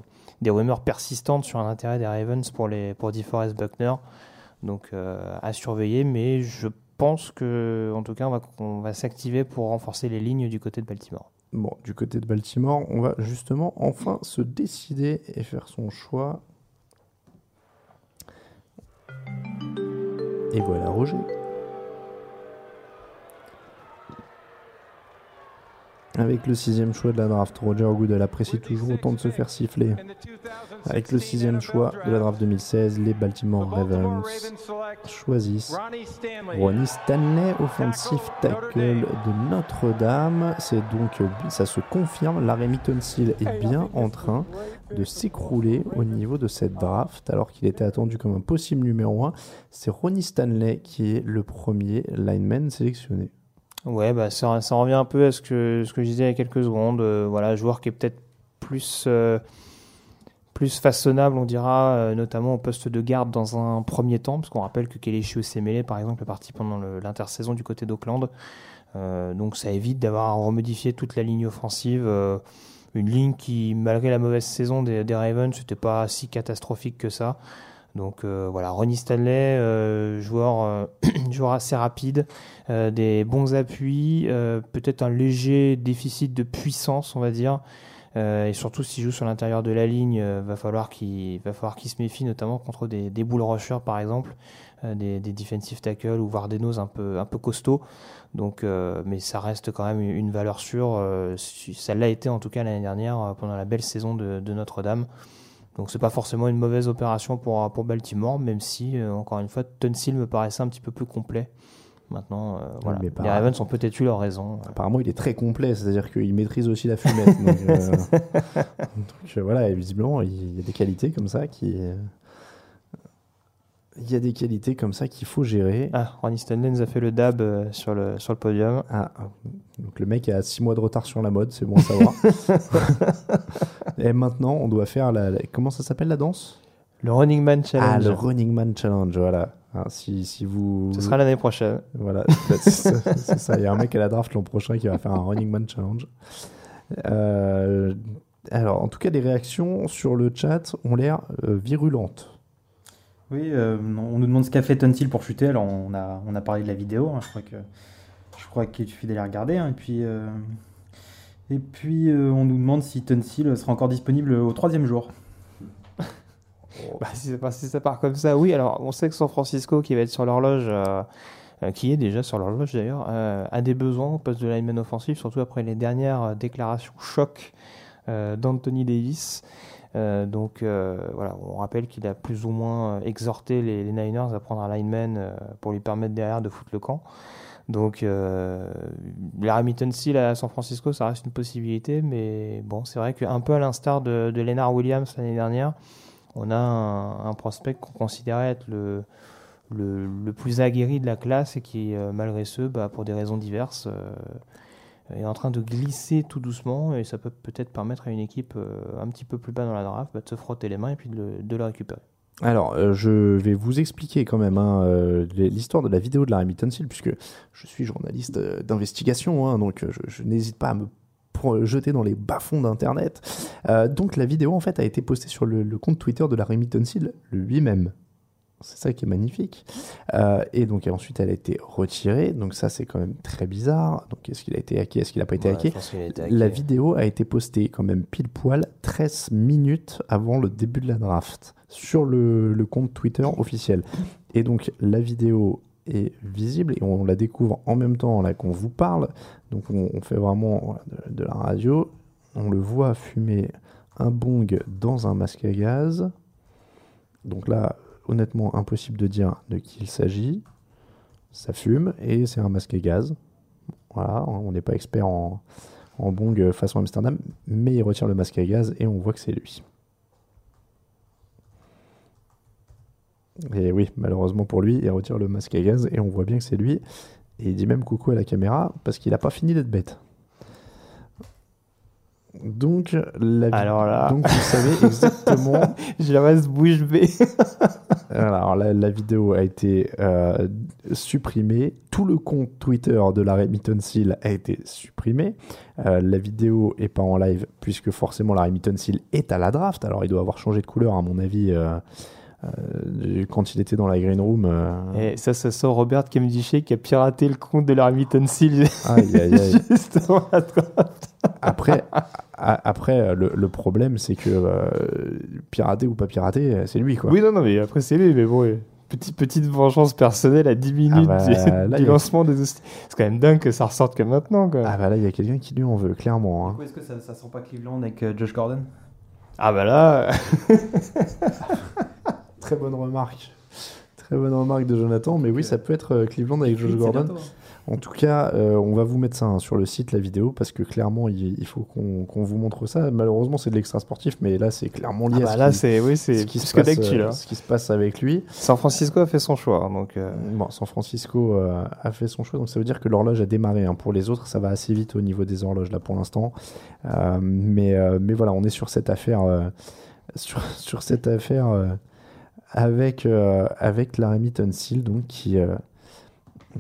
des rumeurs persistantes sur un intérêt des Ravens pour, les, pour DeForest Buckner. Donc à surveiller, mais je pense que en tout cas on va, on va s'activer pour renforcer les lignes du côté de Baltimore. Bon, du côté de Baltimore, on va justement enfin se décider et faire son choix. Et voilà Roger. Avec le sixième choix de la draft, Roger Goodell apprécie toujours autant de se faire siffler. Avec le sixième choix de la draft 2016, les Baltimore Ravens choisissent Ronnie Stanley, offensive tackle de Notre-Dame. C'est donc, ça se confirme, Larry Tunsil est bien en train de s'écrouler au niveau de cette draft, alors qu'il était attendu comme un possible numéro 1. C'est Ronnie Stanley qui est le premier lineman sélectionné. Ouais, bah, ça, ça revient un peu à ce que, ce que je disais il y a quelques secondes. Euh, voilà, joueur qui est peut-être plus, euh, plus façonnable, on dira, euh, notamment au poste de garde dans un premier temps, parce qu'on rappelle que Kelechi Osemele, par exemple, est parti pendant l'intersaison du côté d'Auckland. Donc ça évite d'avoir à remodifier toute la ligne offensive. une ligne qui, malgré la mauvaise saison des, des Ravens, n'était pas si catastrophique que ça. Donc euh, voilà, Ronnie Stanley, euh, joueur, euh, joueur assez rapide, des bons appuis, peut-être un léger déficit de puissance, on va dire. Et surtout, s'il joue sur l'intérieur de la ligne, euh, va falloir qu'il va falloir qu'il se méfie, notamment contre des, des bull rushers, par exemple, des, des defensive tackles ou voire des noses un peu un peu costauds. Donc, mais ça reste quand même une valeur sûre. ça l'a été en tout cas l'année dernière pendant la belle saison de Notre-Dame. Donc c'est pas forcément une mauvaise opération pour, pour Baltimore, même si, euh, encore une fois, Tunsil me paraissait un petit peu plus complet. Maintenant, euh, voilà. mais les Ravens ont peut-être eu leur raison. Apparemment, il est très complet, c'est-à-dire qu'il maîtrise aussi la fumette. donc, euh, donc, euh, voilà, visiblement, il y a des qualités comme ça qui. Euh, Il y a des qualités comme ça qu'il faut gérer. Ah, Ronnie Stanley nous a fait le dab euh, sur, le, sur le podium. Ah, donc le mec a 6 mois de retard sur la mode, c'est bon à savoir. et maintenant, on doit faire la. la- comment ça s'appelle la danse? Le Running Man Ah, Challenge. le Running Man Challenge, voilà. Ah, si, si vous. Ce sera l'année prochaine. Voilà, c'est ça, c'est ça. Il y a un mec à la draft l'an prochain qui va faire un Running Man Challenge. Euh, alors, en tout cas, les réactions sur le chat ont l'air euh, virulentes. Oui, euh, on nous demande ce qu'a fait Tunsil pour chuter. Alors, on a, on a parlé de la vidéo. hein, je crois que je crois qu'il suffit d'aller regarder. hein, et puis, euh, et puis euh, on nous demande si Tunsil sera encore disponible au troisième jour. Bah, si, ça part, comme ça, oui. Alors, on sait que San Francisco, qui va être sur l'horloge, qui est déjà sur l'horloge d'ailleurs, a des besoins au poste de lineman offensif, surtout après les dernières déclarations choc d'Anthony Davis. Euh, donc euh, voilà, on rappelle qu'il a plus ou moins euh, exhorté les, Niners à prendre un lineman euh, pour lui permettre derrière de foutre le camp. Donc euh, la Hamilton Seal à San Francisco, ça reste une possibilité, mais bon, c'est vrai qu'un peu à l'instar de, de Williams l'année dernière, on a un, prospect qu'on considérait être le, le, plus aguerri de la classe et qui, euh, malgré ce, bah, pour des raisons diverses, euh, est en train de glisser tout doucement et ça peut peut-être permettre à une équipe euh, un petit peu plus bas dans la draft bah, de se frotter les mains et puis de le, de le récupérer. Alors, euh, je vais vous expliquer quand même hein, euh, l'histoire de la vidéo de la Remittance Hill, puisque je suis journaliste d'investigation, hein, donc je, n'hésite pas à me jeter dans les bas-fonds d'Internet. Donc, la vidéo, en fait, a été postée sur le, compte Twitter de la Remittance Hill lui-même. C'est ça qui est magnifique. Euh, et donc, ensuite, elle a été retirée. Donc, ça, c'est quand même très bizarre. Donc, est-ce qu'il a été hacké? Est-ce qu'il n'a pas été Ouais, hacké? a été La vidéo a été postée quand même pile poil 13 minutes avant le début de la draft sur le, le compte Twitter officiel. Et donc la vidéo est visible et on la découvre en même temps là qu'on vous parle. Donc on, on fait vraiment de, de la radio. On le voit fumer un bong dans un masque à gaz. Donc là, honnêtement, impossible de dire de qui il s'agit. Ça fume et c'est un masque à gaz. Voilà, on n'est pas expert en, en bong façon Amsterdam, mais il retire le masque à gaz et on voit que c'est lui. Et oui, malheureusement pour lui, il retire le masque à gaz et on voit bien que c'est lui. Et il dit même coucou à la caméra parce qu'il n'a pas fini d'être bête. Donc, la Alors là. donc vous savez exactement. Je reste bouche bée. Alors la, la vidéo a été euh, supprimée. Tout le compte Twitter de la Remittance Hill a été supprimé. Euh, la vidéo est pas en live puisque forcément la Remittance Hill est à la draft. Alors il doit avoir changé de couleur à mon avis euh, quand il était dans la green room. euh. Et ça, ça sent Robert Kemdichet qui a piraté le compte de la Remittance Hill. Aïe, aïe, aïe. Après, a- après le, le problème c'est que euh, pirater ou pas pirater, c'est lui quoi. Oui, non, non, mais après, c'est lui, mais bon. Petite, petite vengeance personnelle à 10 minutes bah, du, là, du il y a- lancement des C'est quand même dingue que ça ressorte que maintenant, quoi. Ah bah là il y a quelqu'un qui lui en veut clairement. hein. Est-ce que ça, ça sent pas Cleveland avec euh, Josh Gordon? Ah bah là. Très bonne remarque. Très bonne remarque de Jonathan, mais oui, ça peut être euh, Cleveland avec Josh Gordon. hein. En tout cas, euh, on va vous mettre ça hein, sur le site, la vidéo, parce que clairement, il, il faut qu'on vous montre ça. Malheureusement, c'est de l'extra sportif, mais là, c'est clairement lié Ah à bah ce là, qui- oui, ce qui se passe, euh, ce qui se passe avec lui. San Francisco a fait son choix, donc. euh, Bon, San Francisco a fait son choix, donc ça veut dire que l'horloge a démarré. hein. Pour les autres, ça va assez vite au niveau des horloges là pour l'instant. Mais, mais voilà, on est sur cette affaire, sur, sur cette affaire avec, euh, avec la Remittance Hill, donc qui, euh,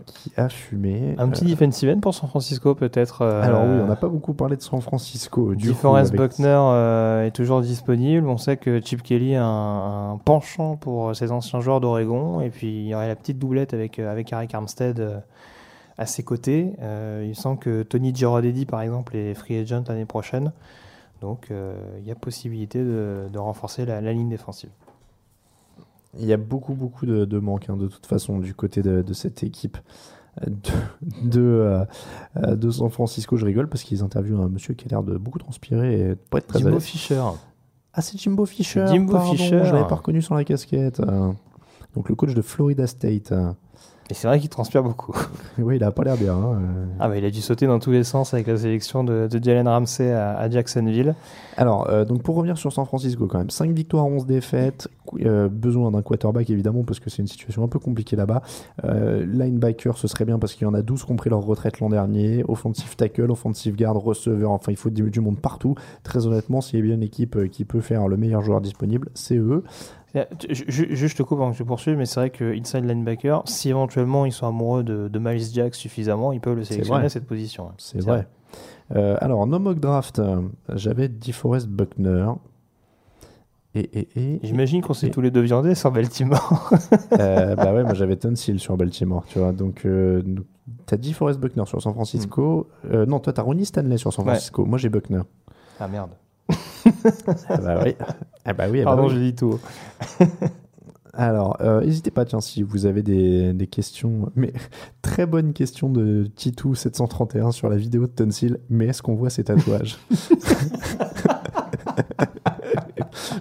qui a fumé. Un petit Euh, defensive end pour San Francisco, peut-être. euh, alors oui, on n'a pas beaucoup parlé de San Francisco. Du avec- Buckner est toujours disponible. On sait que Chip Kelly a un, un penchant pour ses anciens joueurs d'Oregon. Et puis il y aurait la petite doublette avec, avec Eric Armstead à ses côtés. Euh, il semble que Tony Girardelli, par exemple, est free agent l'année prochaine. Donc euh, il y a possibilité de, de renforcer la, la ligne défensive. Il y a beaucoup, beaucoup de, de manques, hein, de toute façon, du côté de, de cette équipe euh, de, de, euh, euh, de San Francisco. Je rigole parce qu'ils interviewent un monsieur qui a l'air de beaucoup transpirer et de pas être très Jimbo. Fisher. Ah, c'est Jimbo Fisher. Jimbo pardon, Fisher. Je l'avais pas reconnu sur la casquette. Donc, le coach de Florida State. Et c'est vrai qu'il transpire beaucoup. Oui, il a pas l'air bien. hein, euh. Ah bah il a dû sauter dans tous les sens avec la sélection de, de Jalen Ramsey à, à Jacksonville. Alors, euh, donc pour revenir sur San Francisco, quand même, 5 victoires, 11 défaites. Euh, besoin d'un quarterback, évidemment, parce que c'est une situation un peu compliquée là-bas. Euh, linebacker, ce serait bien parce qu'il y en a 12 qui ont pris leur retraite l'an dernier. Offensive tackle, offensive guard, receveur, enfin, il faut du, monde partout. Très honnêtement, s'il y a bien une équipe qui peut faire le meilleur joueur disponible, c'est eux. Je, je- te coupe avant que je poursuive, mais c'est vrai que inside linebacker, si éventuellement ils sont amoureux de, de Miles Jack suffisamment, ils peuvent le sélectionner à cette position. hein. C'est vrai. Euh, alors, no mock draft, euh, j'avais DeForest Buckner. Et, et, et, J'imagine qu'on s'est tous les deux viandés sur Baltimore. Euh, bah ouais, moi j'avais Tunsil sur Baltimore, tu vois. Donc, euh, t'as dit Forrest Buckner sur San Francisco. Euh, non, toi t'as Ronnie Stanley sur San Ouais. Francisco. Moi j'ai Buckner. ah merde. Ah bah oui. Ah bah oui. ah bah Pardon, oui. j'ai dit tout. Alors, euh, n'hésitez pas, tiens, si vous avez des, des questions. Mais très bonne question de Titou731 sur la vidéo de Tunsil. Mais est-ce qu'on voit ses tatouages?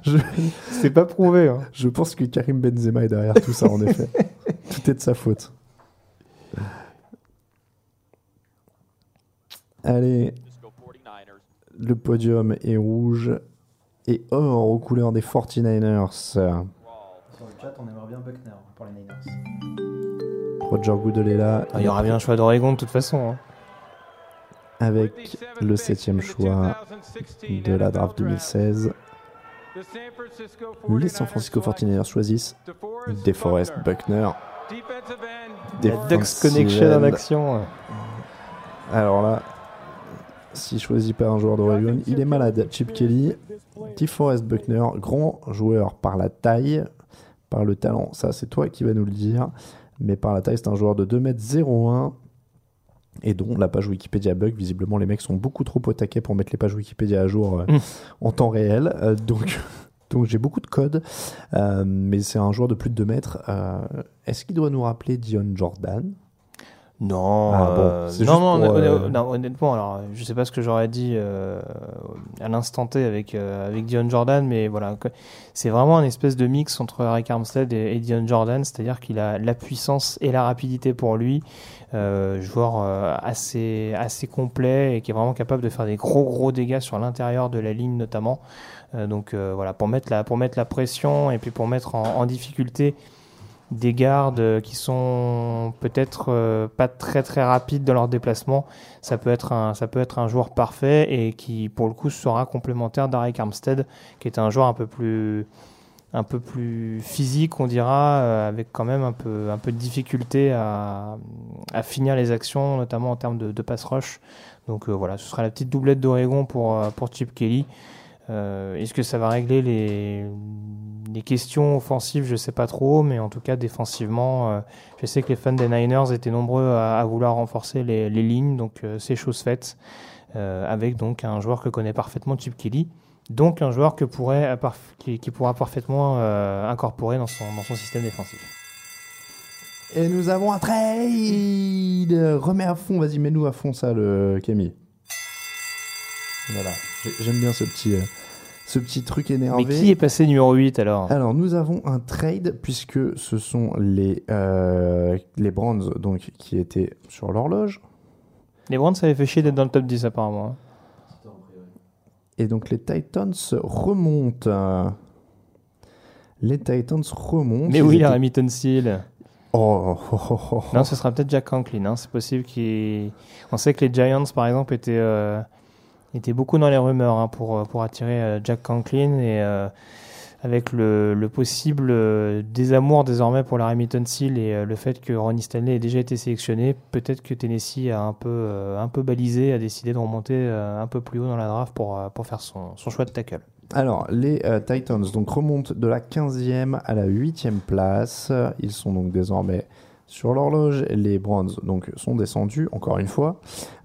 Je, C'est pas prouvé. hein. je pense que Karim Benzema est derrière tout ça, en effet. Tout est de sa faute. Allez, le podium est rouge et or aux couleurs des 49ers. chat, on aimerait bien Buckner pour les Niners. Roger Goodell est là. Ah, il y aura bien un choix d'Oregon de toute façon. hein. Avec le septième choix de la draft 2016. Les San Francisco 49ers choisissent DeForest Buckner. La Ducks Connection en action. Alors là, s'il choisit pas un joueur d'Oregon, il est malade. Chip Kelly, DeForest Buckner, grand joueur par la taille, par le talent. Ça, c'est toi qui vas nous le dire. Mais par la taille, c'est un joueur de 2m01 et dont la page Wikipédia bug. Visiblement, les mecs sont beaucoup trop au taquet pour mettre les pages Wikipédia à jour euh, Mm. en temps réel. Euh, donc, donc j'ai beaucoup de code. Euh, mais c'est un joueur de plus de 2 mètres. Est-ce qu'il doit nous rappeler Dion Jordan? Non, Ah, bon, euh, c'est non, non, pour, euh, non, honnêtement, alors je sais pas ce que j'aurais dit euh, à l'instant T avec euh, avec Dion Jordan, mais voilà, c'est vraiment un espèce de mix entre Eric Armstead et, et Dion Jordan, c'est-à-dire qu'il a la puissance et la rapidité pour lui, euh, joueur euh, assez assez complet et qui est vraiment capable de faire des gros gros dégâts sur l'intérieur de la ligne notamment. Euh, donc euh, voilà, pour mettre la pour mettre la pression et puis pour mettre en, en difficulté des gardes euh, qui sont peut-être euh, pas très très rapides dans leur déplacement, ça peut être un joueur parfait et qui pour le coup sera complémentaire d'Arik Armstead qui est un joueur un peu plus physique on dira euh, avec quand même un peu de difficulté à, finir les actions notamment en termes de, pass rush. Donc voilà, ce sera la petite doublette d'Oregon pour Chip Kelly. Euh, Est-ce que ça va régler les, questions offensives? Je sais pas trop, mais en tout cas défensivement, euh, je sais que les fans des Niners étaient nombreux à, vouloir renforcer les, lignes, donc euh, c'est chose faite. avec donc un joueur que connaît parfaitement Chip Kelly, donc un joueur que pourrait, qui, pourra parfaitement incorporer dans son, dans son système défensif. Et nous avons un trade Remets à fond, vas-y, mets-nous à fond ça, le Camille. Voilà, J'ai- j'aime bien ce petit, euh, ce petit truc énervé. Mais qui est passé numéro 8 alors? Alors, nous avons un trade puisque ce sont les, euh, les Browns donc, qui étaient sur l'horloge. Les Browns, ça avait fait chier d'être dans le top 10 apparemment. hein. Et donc les Titans remontent. Les Titans remontent. Mais oui. Oh, oh, oh, oh, oh. Non, ce sera peut-être Jack Conklin. hein. C'est possible qu'il. On sait que les Giants, par exemple, étaient, euh, étaient beaucoup dans les rumeurs hein, pour, pour attirer euh, Jack Conklin et euh, avec le, le possible euh, désamour désormais pour la Remington Seal et le fait que Ronnie Stanley ait déjà été sélectionné, peut-être que Tennessee a un peu, un peu balisé, a décidé de remonter un peu plus haut dans la draft pour, pour faire son, son choix de tackle. Alors, les Titans donc, remontent de la 15e à la 8e place. Ils sont donc désormais sur l'horloge. Les Browns donc, sont descendus, encore une fois.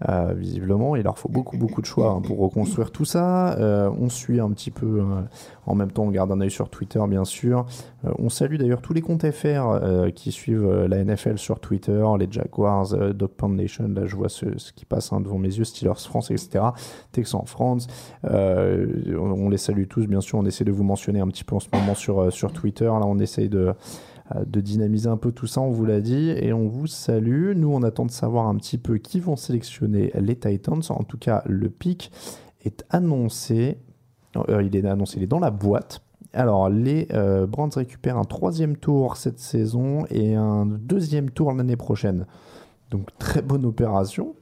Euh, visiblement, il leur faut beaucoup, beaucoup de choix hein, pour reconstruire tout ça. Euh, on suit un petit peu, euh, en même temps, on garde un œil sur Twitter, bien sûr. On salue d'ailleurs tous les comptes FR qui suivent la NFL sur Twitter, les Jaguars, Dog Pound Nation, là je vois ce, qui passe hein, devant mes yeux, Steelers France, etc. Texans France. On, les salue tous, bien sûr. On essaie de vous mentionner un petit peu en ce moment sur, sur Twitter. Là, on essaye de, de dynamiser un peu tout ça, on vous l'a dit, et on vous salue. Nous, on attend de savoir un petit peu qui vont sélectionner les Titans. En tout cas, le pic est annoncé. Euh, il est annoncé, il est dans la boîte. Alors, les euh, Browns récupèrent un troisième tour cette saison et un deuxième tour l'année prochaine. Donc, très bonne opération.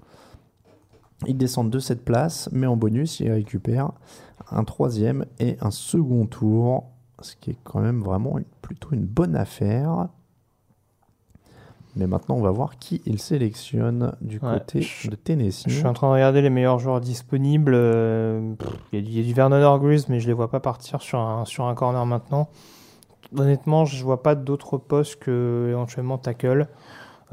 Ils descendent de cette place, mais en bonus, ils récupèrent un troisième et un second tour, ce qui est quand même vraiment une- plutôt une bonne affaire. Mais maintenant, on va voir qui il sélectionne du Ouais, côté je- de Tennessee. Je suis en train de regarder les meilleurs joueurs disponibles. euh, pff, Il y, a du- il y a du Vernon Orgreaves, mais je les vois pas partir sur un, sur un corner maintenant. Honnêtement, je vois pas d'autres postes que éventuellement tackle.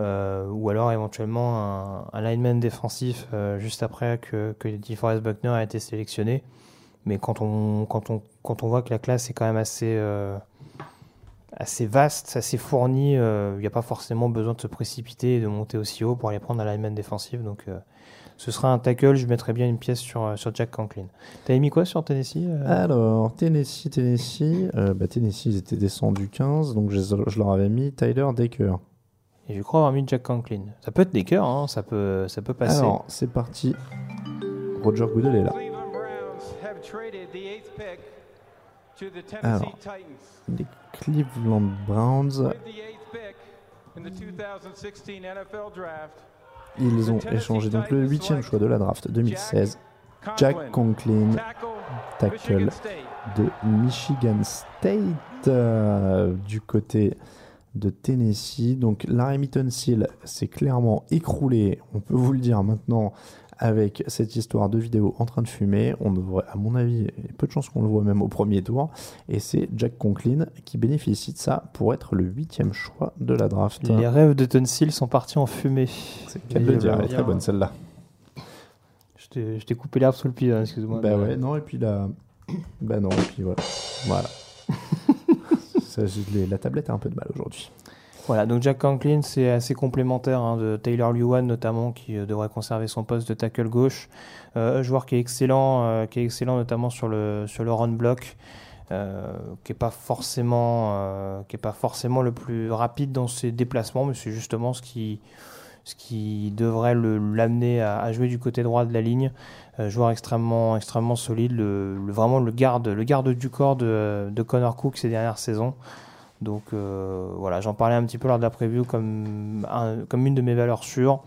euh, ou alors éventuellement un, un lineman défensif euh, juste après que, que DeForest Buckner a été sélectionné. Mais quand on, quand, on, quand on voit que la classe est quand même assez, euh, assez vaste, assez fournie, euh, il n'y a pas forcément besoin de se précipiter et de monter aussi haut pour aller prendre un lineman défensif. Donc euh, ce sera un tackle, je mettrais bien une pièce sur, sur Jack Conklin. T'avais mis quoi sur Tennessee Alors, Tennessee, Tennessee. bah, Tennessee, ils étaient descendus 15, donc je, je leur avais mis Tyler Decker. Et je crois avoir mis Jack Conklin. Ça peut être des cœurs, hein, ça, peut, ça peut passer. Alors, c'est parti. Roger Goodell est là. Alors, les Cleveland Browns. In the 2016 NFL Draft, Ils ont échangé donc le huitième choix de la draft 2016. Jack Conklin, tackle de Michigan State euh, du côté de Tennessee. Donc Larry Seal s'est clairement écroulé, on peut vous le dire maintenant, avec cette histoire de vidéo en train de fumer. On devrait, à mon avis, il y a peu de chances qu'on le voit même au premier tour. Et c'est Jack Conklin qui bénéficie de ça pour être le huitième choix de la draft. Les rêves de Tunsil sont partis en fumée. C'est le dire, elle est très bonne celle-là. Je t'ai- je t'ai coupé l'herbe sous le pied, hein, excuse-moi. Bah mais- ouais, non, et puis là. Bah non, et puis voilà. Voilà. Ça, la tablette a un peu de mal aujourd'hui. Voilà, donc Jack Conklin, c'est assez complémentaire hein, de Taylor Lewan notamment, qui euh, devrait conserver son poste de tackle gauche. Euh, joueur qui est excellent, euh, qui est excellent notamment sur le sur le run block, euh, qui est pas forcément euh, qui est pas forcément le plus rapide dans ses déplacements, mais c'est justement ce qui ce qui devrait l'amener à, à jouer du côté droit de la ligne. Euh, joueur extrêmement extrêmement solide, le, le- vraiment le garde le garde du corps de, de Connor Cook ces dernières saisons. Donc euh, voilà, j'en parlais un petit peu lors de la preview comme, comme une de mes valeurs sûres.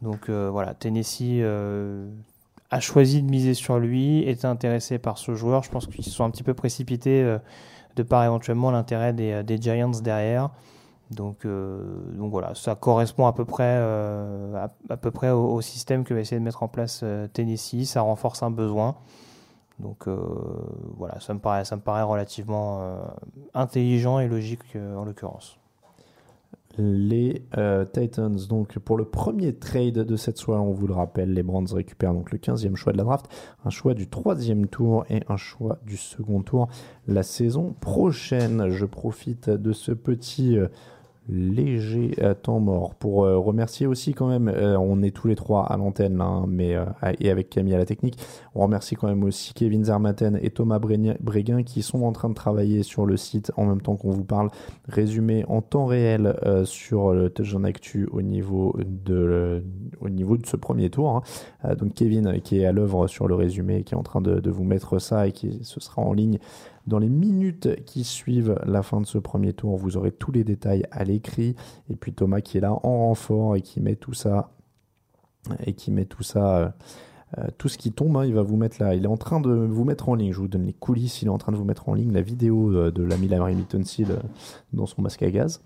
Donc euh, voilà, Tennessee euh, a choisi de miser sur lui, était intéressé par ce joueur. Je pense qu'ils se sont un petit peu précipités de par éventuellement l'intérêt des, des Giants derrière. Donc, donc voilà, ça correspond à peu près, à, peu près au, système que va essayer de mettre en place Tennessee. Ça renforce un besoin. Donc euh, voilà, ça me paraît, ça me paraît relativement euh, intelligent et logique euh, en l'occurrence. Les Titans, donc pour le premier trade de cette soirée, on vous le rappelle, les Browns récupèrent donc le 15e choix de la draft, un choix du troisième tour et un choix du second tour la saison prochaine. Je profite de ce petit léger euh, temps mort pour euh, remercier aussi quand même, euh, on est tous les trois à l'antenne hein, mais et avec Camille à la technique, on remercie quand même aussi Kevin Zermatten et Thomas Bréguin qui sont en train de travailler sur le site en même temps qu'on vous parle, résumé en temps réel sur le Touchdown Actu au niveau de, au niveau de ce premier tour. hein. Donc Kevin qui est à l'œuvre sur le résumé, qui est en train de, de vous mettre ça et qui ce sera en ligne dans les minutes qui suivent la fin de ce premier tour. Vous aurez tous les détails à l'écrit. Et puis Thomas qui est là en renfort et qui met tout ça et qui met tout ça. euh, euh, tout ce qui tombe, hein, il va vous mettre là. Il est en train de vous mettre en ligne. Je vous donne les coulisses. Il est en train de vous mettre en ligne la vidéo euh, de l'ami Larry Mittensil euh, dans son masque à gaz,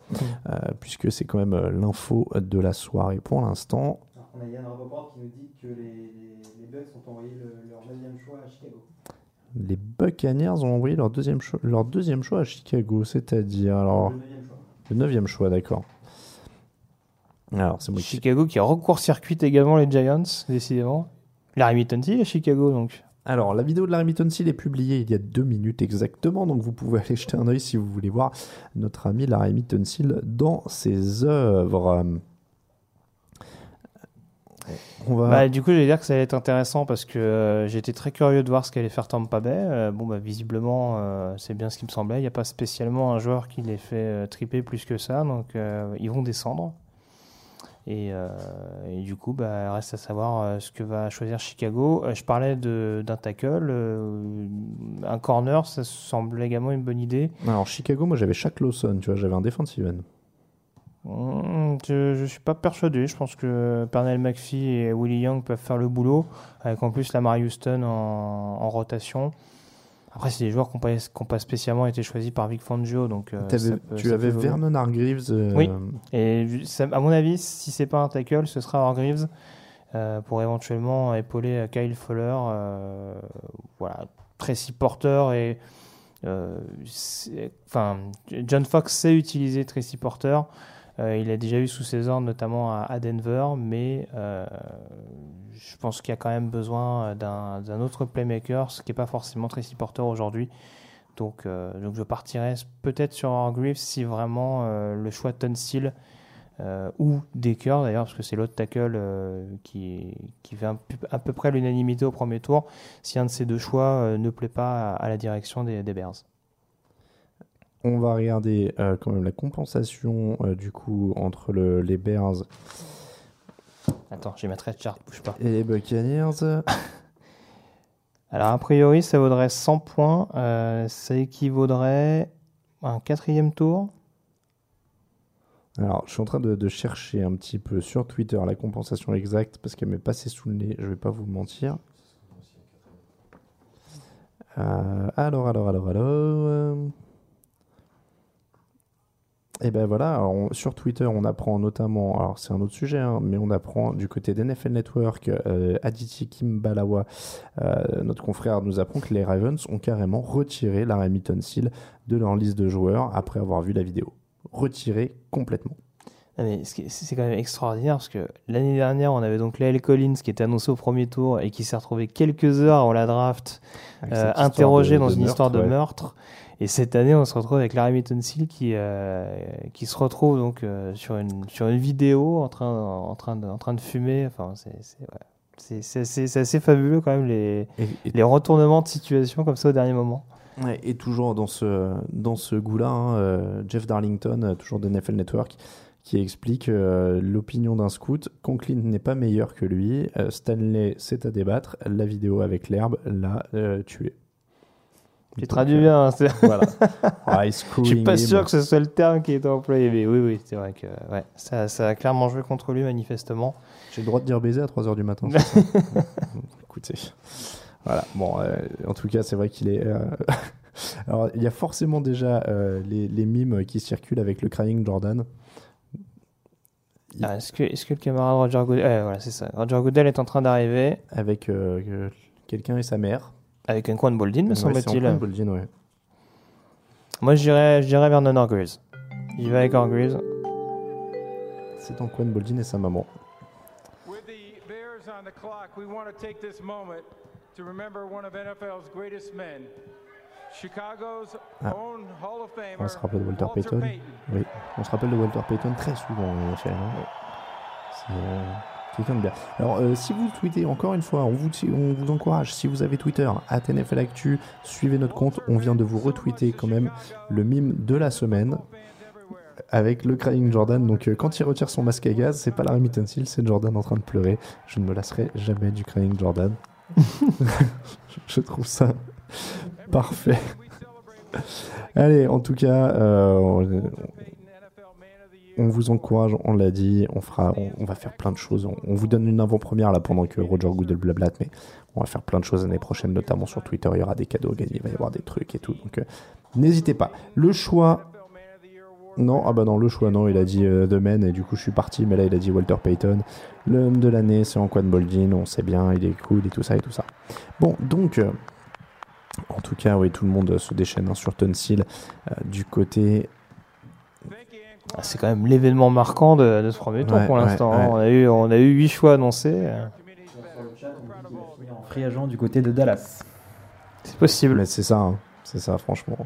euh, puisque c'est quand même l'info de la soirée pour l'instant. On a Yann Rapoport qui nous dit que les, les, Bucks ont envoyé le- leur deuxième choix à Chicago. Les Buccaneers ont envoyé leur deuxième choix, leur deuxième choix à Chicago, c'est-à-dire alors Le neuvième choix. d'accord. Alors c'est moi qui Chicago qui recourt-circuite également les Giants, décidément. Larry Mittensil à Chicago, donc. Alors, la vidéo de Larry Mittensil est publiée il y a deux minutes exactement, donc vous pouvez aller jeter un œil si vous voulez voir notre ami Larry Mittensil dans ses œuvres. On va... Bah, du coup, j'allais dire que ça allait être intéressant parce que euh, j'étais très curieux de voir ce qu'allait faire Tampa Bay. Euh, bon, bah, visiblement, euh, c'est bien ce qui me semblait. Il n'y a pas spécialement un joueur qui les fait euh, triper plus que ça, donc euh, ils vont descendre. Et, euh, et du coup, bah, reste à savoir euh, ce que va choisir Chicago. Euh, je parlais d'un tackle, euh, un corner, ça semble également une bonne idée. Alors, Chicago, moi j'avais Shaq Lawson, tu vois, j'avais un defensive end. Hmm, Je ne suis pas persuadé. Je pense que Pernell McPhee et Willie Young peuvent faire le boulot, avec en plus Lamar Houston en, en rotation. Après, c'est des joueurs qui n'ont pas, spécialement été choisis par Vic Fangio. Donc, euh, peut- tu avais. Vernon Hargreaves. euh, Oui. Et ça- à mon avis, si c'est pas un tackle, ce sera Hargreaves euh, pour éventuellement épauler Kyle Fuller. voilà, Tracy Porter et enfin John Fox sait utiliser Tracy Porter. Euh, il a déjà eu sous ses ordres, notamment à, Denver, mais euh, je pense qu'il y a quand même besoin d'un d'un autre playmaker, ce qui n'est pas forcément Tracy Porter aujourd'hui. Donc, euh, donc je partirais peut-être sur Hargreaves si vraiment euh, le choix Tunsil euh, ou Decker d'ailleurs, parce que c'est l'autre tackle euh, qui, qui fait à peu près l'unanimité au premier tour, si un de ces deux choix euh, ne plaît pas à, la direction des Bears. On va regarder euh, quand même la compensation euh, du coup entre le- les Bears Attends, j'ai ma trade chart, bouge pas. et les Buccaneers. Alors, a priori, ça vaudrait 100 points. euh, ça équivaudrait un quatrième tour. Alors, je suis en train de, de chercher un petit peu sur Twitter la compensation exacte parce qu'elle m'est passée sous le nez, je vais pas vous mentir. Euh, alors, alors, alors, alors. euh, Et ben voilà, on- sur Twitter, on apprend notamment, alors c'est un autre sujet, hein, mais on apprend du côté d'NFL Network, euh, Aditi Kimbalawa, euh, notre confrère, nous apprend que les Ravens ont carrément retiré la Remington Seal de leur liste de joueurs après avoir vu la vidéo. Retiré complètement. Ah, c'est quand même extraordinaire parce que l'année dernière, on avait donc Lael Collins qui était annoncé au premier tour et qui s'est retrouvé quelques heures avant la draft euh, interrogé de- dans de une meurtre, histoire de ouais. meurtre. Et cette année, on se retrouve avec Larry Mittensil qui, euh, qui se retrouve donc euh, sur, une, sur une vidéo en train, en train, de, en train de fumer. Enfin, c'est ouais. Assez, assez fabuleux quand même les, Et- et- les retournements de situation comme ça au dernier moment. Ouais, et toujours dans ce, dans ce goût-là, hein, euh, Jeff Darlington, toujours de NFL Network, qui explique euh, l'opinion d'un scout. Conklin n'est pas meilleur que lui. Stanley, c'est à débattre. La vidéo avec l'herbe l'a tué. Tu traduis bien. hein, Voilà. Je suis pas sûr que ce soit le terme qui est employé, mais oui, oui, c'est vrai que ouais, ça, ça a clairement joué contre lui manifestement. J'ai le droit de dire baiser à 3h du matin. Écoutez. Voilà. Bon, euh, en tout cas, c'est vrai qu'il est. euh, Alors, il y a forcément déjà euh, les, les mimes qui circulent avec le Crying Jordan. Ah, est-ce que, est-ce que le camarade Roger Goodell, voilà, c'est ça. Roger Goodell est en train d'arriver Avec quelqu'un et sa mère. Avec un coin de Boldin, me Ouais, c'est semble-t-il. Antoine Boldin, ouais. Moi, je dirais, je dirais Vernon Hargreaves. J'y vais avec Hargreaves. C'est Antoine Boldin et sa maman. With the Bears on the clock, we want to take this moment to remember one of NFL's greatest men, Chicago's Ah. own Hall of Famer, On se rappelle de Walter, Payton. Oui, on se rappelle de Walter Payton très souvent en hein. C'est euh, quelqu'un de bien. Alors, euh, si vous tweetez, encore une fois, on vous, encourage, si vous avez Twitter, NFL Actu, suivez notre compte. On vient de vous retweeter quand même le mime de la semaine avec le Crying Jordan. Donc, euh, quand il retire son masque à gaz, c'est pas la Remington c'est Jordan en train de pleurer. Je ne me lasserai jamais du Crying Jordan. Je trouve ça parfait. Allez, en tout cas, euh, on vous encourage, on l'a dit, on fera, on, on va faire plein de choses. On, on vous donne une avant-première là pendant que Roger Goodell blablate, mais on va faire plein de choses l'année prochaine, notamment sur Twitter. Il y aura des cadeaux à il va y avoir des trucs et tout. Donc, euh, n'hésitez pas. Le choix. Non, ah bah non, le choix, non, il a dit euh, The et du coup je suis parti, mais là il a dit Walter Payton. L'homme de l'année, c'est Anquan Boldin, on sait bien, il est cool et tout ça et tout ça. Bon, donc, euh, en tout cas, oui, tout le monde se déchaîne hein, sur Tonsil euh, du côté. Ah, C'est quand même l'événement marquant de, de ce premier tour Ouais, pour l'instant. hein. ouais. On a eu, on a eu huit choix annoncés. euh, Free agent du côté de Dallas. C'est possible. C'est ça, hein, c'est ça, franchement.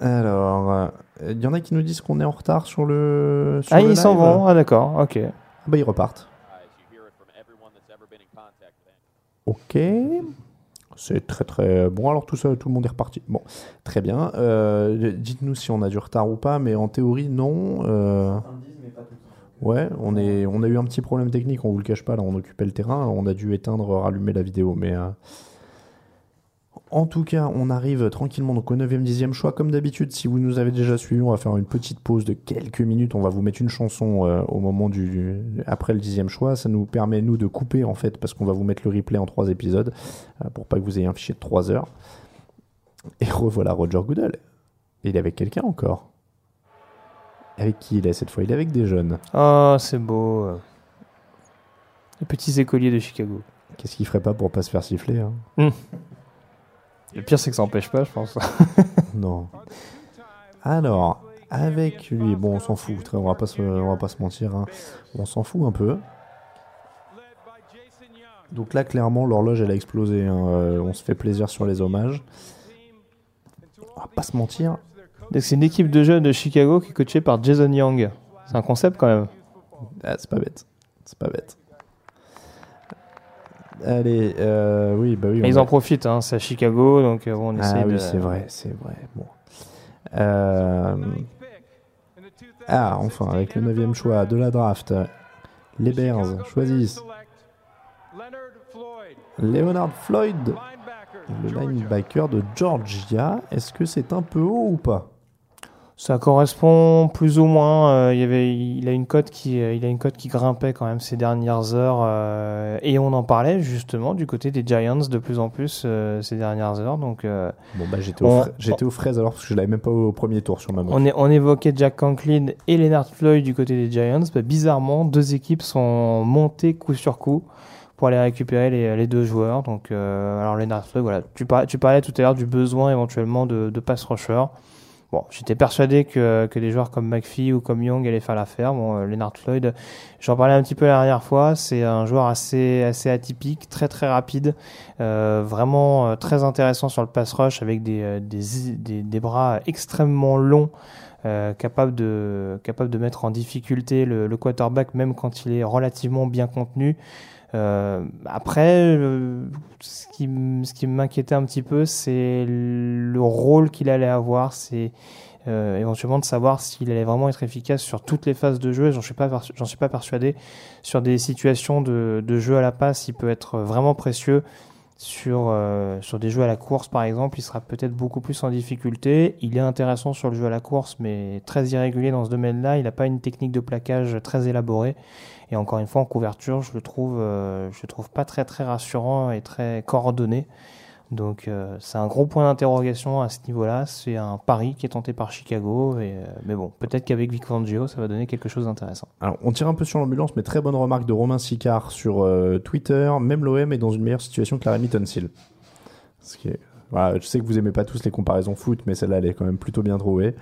Alors, euh, il y en a qui nous disent qu'on est en retard sur le. sur Ah, le ils s'en vont. Ah, d'accord. Ok. Ah bah ils repartent. Ok. C'est très très bon. Alors tout ça, tout le monde est reparti. Bon, très bien. Euh, Dites-nous si on a du retard ou pas, mais en théorie non. Euh, Ouais, on, est, on a eu un petit problème technique, on vous le cache pas, là on occupait le terrain, on a dû éteindre, rallumer la vidéo, mais... euh, En tout cas, on arrive tranquillement donc au 9e, 10e choix. Comme d'habitude, si vous nous avez déjà suivis, on va faire une petite pause de quelques minutes. On va vous mettre une chanson euh, au moment du après le 10e choix. Ça nous permet, nous, de couper en fait, parce qu'on va vous mettre le replay en trois épisodes euh, pour pas que vous ayez un fichier de 3 heures. Et revoilà Roger Goodell. Il est avec quelqu'un encore. Avec qui il est cette fois? Il est avec des jeunes. Oh, c'est beau. Les petits écoliers de Chicago. Qu'est-ce qu'il ferait pas pour pas se faire siffler hein? Hmm. Le pire, c'est que ça empêche pas, je pense. Non. Alors, avec lui, bon, on s'en fout, on va pas se, on va pas se mentir, hein. on s'en fout un peu. Donc là, clairement, l'horloge, elle a explosé. hein. Euh, on se fait plaisir sur les hommages. On va pas se mentir. Donc, c'est une équipe de jeunes de Chicago qui est coachée par Jason Young. C'est un concept quand même. Ah, c'est pas bête. C'est pas bête. Allez, euh, oui, bah oui. On ils va- en profitent, hein, c'est à Chicago, donc euh, bon, on essaie Ah de... oui, c'est vrai, c'est vrai. Bon. Euh, Ah, enfin, avec le 9 choix de la draft, les Bears choisissent Leonard Floyd, le linebacker de Georgia. Est-ce que c'est un peu haut ou pas? Ça correspond plus ou moins. euh, il, y avait, il, a une cote qui, euh, il a une cote qui grimpait quand même ces dernières heures. euh, et on en parlait justement du côté des Giants de plus en plus euh, ces dernières heures. Donc, euh, Bon, bah j'étais aux, fra- aux fraises alors parce que je l'avais même pas au premier tour sur ma moque. On, est- on évoquait Jack Conklin et Leonard Floyd du côté des Giants. Bah, bizarrement, deux équipes sont montées coup sur coup pour aller récupérer les, les deux joueurs. Donc, euh, alors Leonard Floyd, voilà, tu, par- tu parlais tout à l'heure du besoin éventuellement de, de pass rusher. Bon, j'étais persuadé que, que des joueurs comme McPhee ou comme Young allaient faire l'affaire. Bon, euh, Leonard Floyd, j'en parlais un petit peu la dernière fois. C'est un joueur assez, assez atypique, très très rapide, euh, vraiment euh, très intéressant sur le pass rush avec des, euh, des, des, des bras extrêmement longs, euh, capable de, capable de mettre en difficulté le, le quarterback même quand il est relativement bien contenu. Euh, après, euh, ce qui, m'inquiétait un petit peu, c'est le rôle qu'il allait avoir. C'est euh, éventuellement de savoir s'il allait vraiment être efficace sur toutes les phases de jeu. J'en suis pas, j'en suis pas persuadé. Sur des situations de, jeu à la passe, il peut être vraiment précieux. Sur, sur des jeux à la course, par exemple, il sera peut-être beaucoup plus en difficulté. Il est intéressant sur le jeu à la course, mais très irrégulier dans ce domaine-là. Il n'a pas une technique de plaquage très élaborée. Et encore une fois, en couverture, je le trouve, euh, je le trouve pas très très rassurant et très coordonné. Donc euh, c'est un gros point d'interrogation à ce niveau-là. C'est un pari qui est tenté par Chicago. Euh, mais bon, peut-être qu'avec Vic Fangio, ça va donner quelque chose d'intéressant. Alors, on tire un peu sur l'ambulance, mais très bonne remarque de Romain Sicard sur Twitter. Même l'OM est dans une meilleure situation que la Remington Seal. Je sais que vous aimez pas tous les comparaisons foot, mais celle-là, elle est quand même plutôt bien trouvée.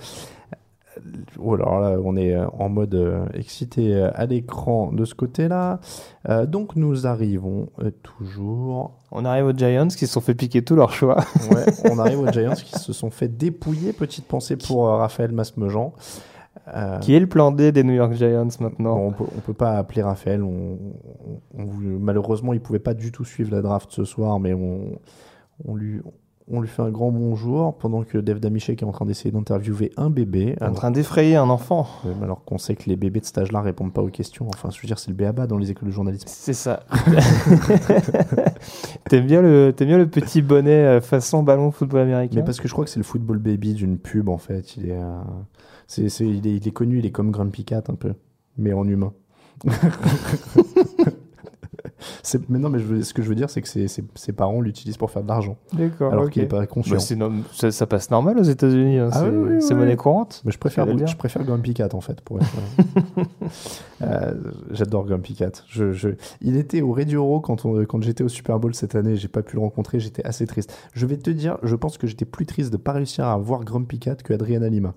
Oh, alors là, on est euh, en mode euh, excité euh, à l'écran de ce côté-là. Euh, donc, nous arrivons toujours. On arrive aux Giants qui se sont fait piquer tous leurs choix. Ouais, on arrive aux Giants qui se sont fait dépouiller. Petite pensée pour Raphaël Masmejean. Euh, Qui est le plan D des New York Giants maintenant Bon, on peut, on peut pas appeler Raphaël. On, on- on- malheureusement, il pouvait pas du tout suivre la draft ce soir, mais on, on lui, on lui fait un grand bonjour pendant que Dave Damichek est en train d'essayer d'interviewer un bébé. En train d'effrayer un enfant. Ouais, alors qu'on sait que les bébés de cet âge-là répondent pas aux questions. Enfin, je veux dire, c'est le béaba dans les écoles de journalisme. C'est ça. T'aimes bien, le, bien le petit bonnet euh, façon ballon football américain? Mais parce que je crois que c'est le football baby d'une pub en fait. Il est, euh, c'est- il est, il est connu, il est comme Grumpy Cat un peu, mais en humain. C'est- mais non, mais je ce que je veux dire, c'est que ses, ses- ses parents l'utilisent pour faire de l'argent. D'accord. Alors qu'il n'est pas conscient. Bah, ça, ça passe normal aux États-Unis. hein, Ah c'est, oui, oui, c'est oui. monnaie courante. Mais je préfère, je préfère Grumpy Cat en fait. Pour être, Euh, J'adore Grumpy Cat. Je, je- Il était au Radio Row quand, on- quand j'étais au Super Bowl cette année. J'ai pas pu le rencontrer. J'étais assez triste. Je vais te dire, je pense que j'étais plus triste de pas réussir à voir Grumpy Cat que Adriana Lima.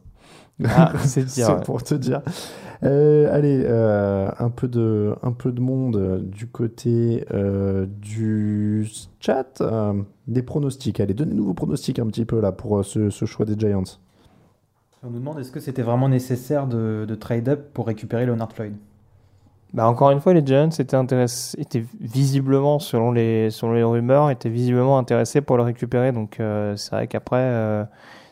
Ah, c'est ouais. pour te dire. Euh, allez, euh, un, peu de, un peu de monde euh, du côté euh, du chat. Euh, des pronostics. Allez, donnez-nous vos pronostics un petit peu là pour euh, ce, ce choix des Giants. On nous demande est-ce que c'était vraiment nécessaire de, de trade up pour récupérer Leonard Floyd? Bah, encore une fois, les Giants étaient, intéressés, étaient visiblement, selon les, selon les rumeurs, étaient visiblement intéressés pour le récupérer. Donc euh, c'est vrai qu'après, euh,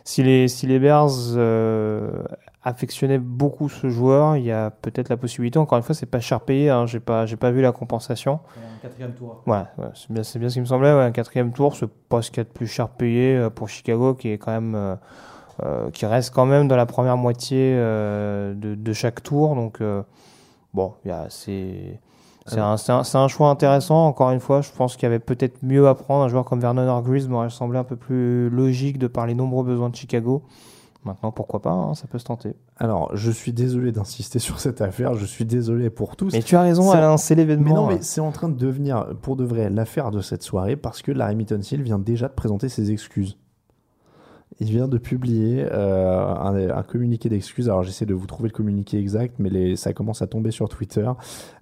si, les, si les Bears euh, affectionnaient beaucoup ce joueur, il y a peut-être la possibilité. Encore une fois, c'est pas cher payé. Hein, j'ai pas, j'ai pas vu la compensation. Un quatrième tour. Ouais, ouais, c'est bien, c'est bien ce qui me semblait. Ouais, un quatrième tour, c'est pas ce qu'il y a de plus cher payé euh, pour Chicago, qui est quand même, euh, euh, qui reste quand même dans la première moitié de, de chaque tour. Donc bon, il y a- c'est c'est un, un, un choix intéressant. Encore une fois, je pense qu'il y avait peut-être mieux à prendre. Un joueur comme Vernon Hargreaves m'aurait semblé un peu plus logique de par les nombreux besoins de Chicago. Maintenant, pourquoi pas, hein, ça peut se tenter. Alors, je suis désolé d'insister sur cette affaire. Je suis désolé pour tous. Mais tu as raison, C'est- Alain, c'est l'événement. Mais non, mais c'est en train de devenir, pour de vrai, l'affaire de cette soirée parce que Larry Mittensil vient déjà de présenter ses excuses. Il vient de publier euh, un, un communiqué d'excuses. Alors j'essaie de vous trouver le communiqué exact, mais ça commence à tomber sur Twitter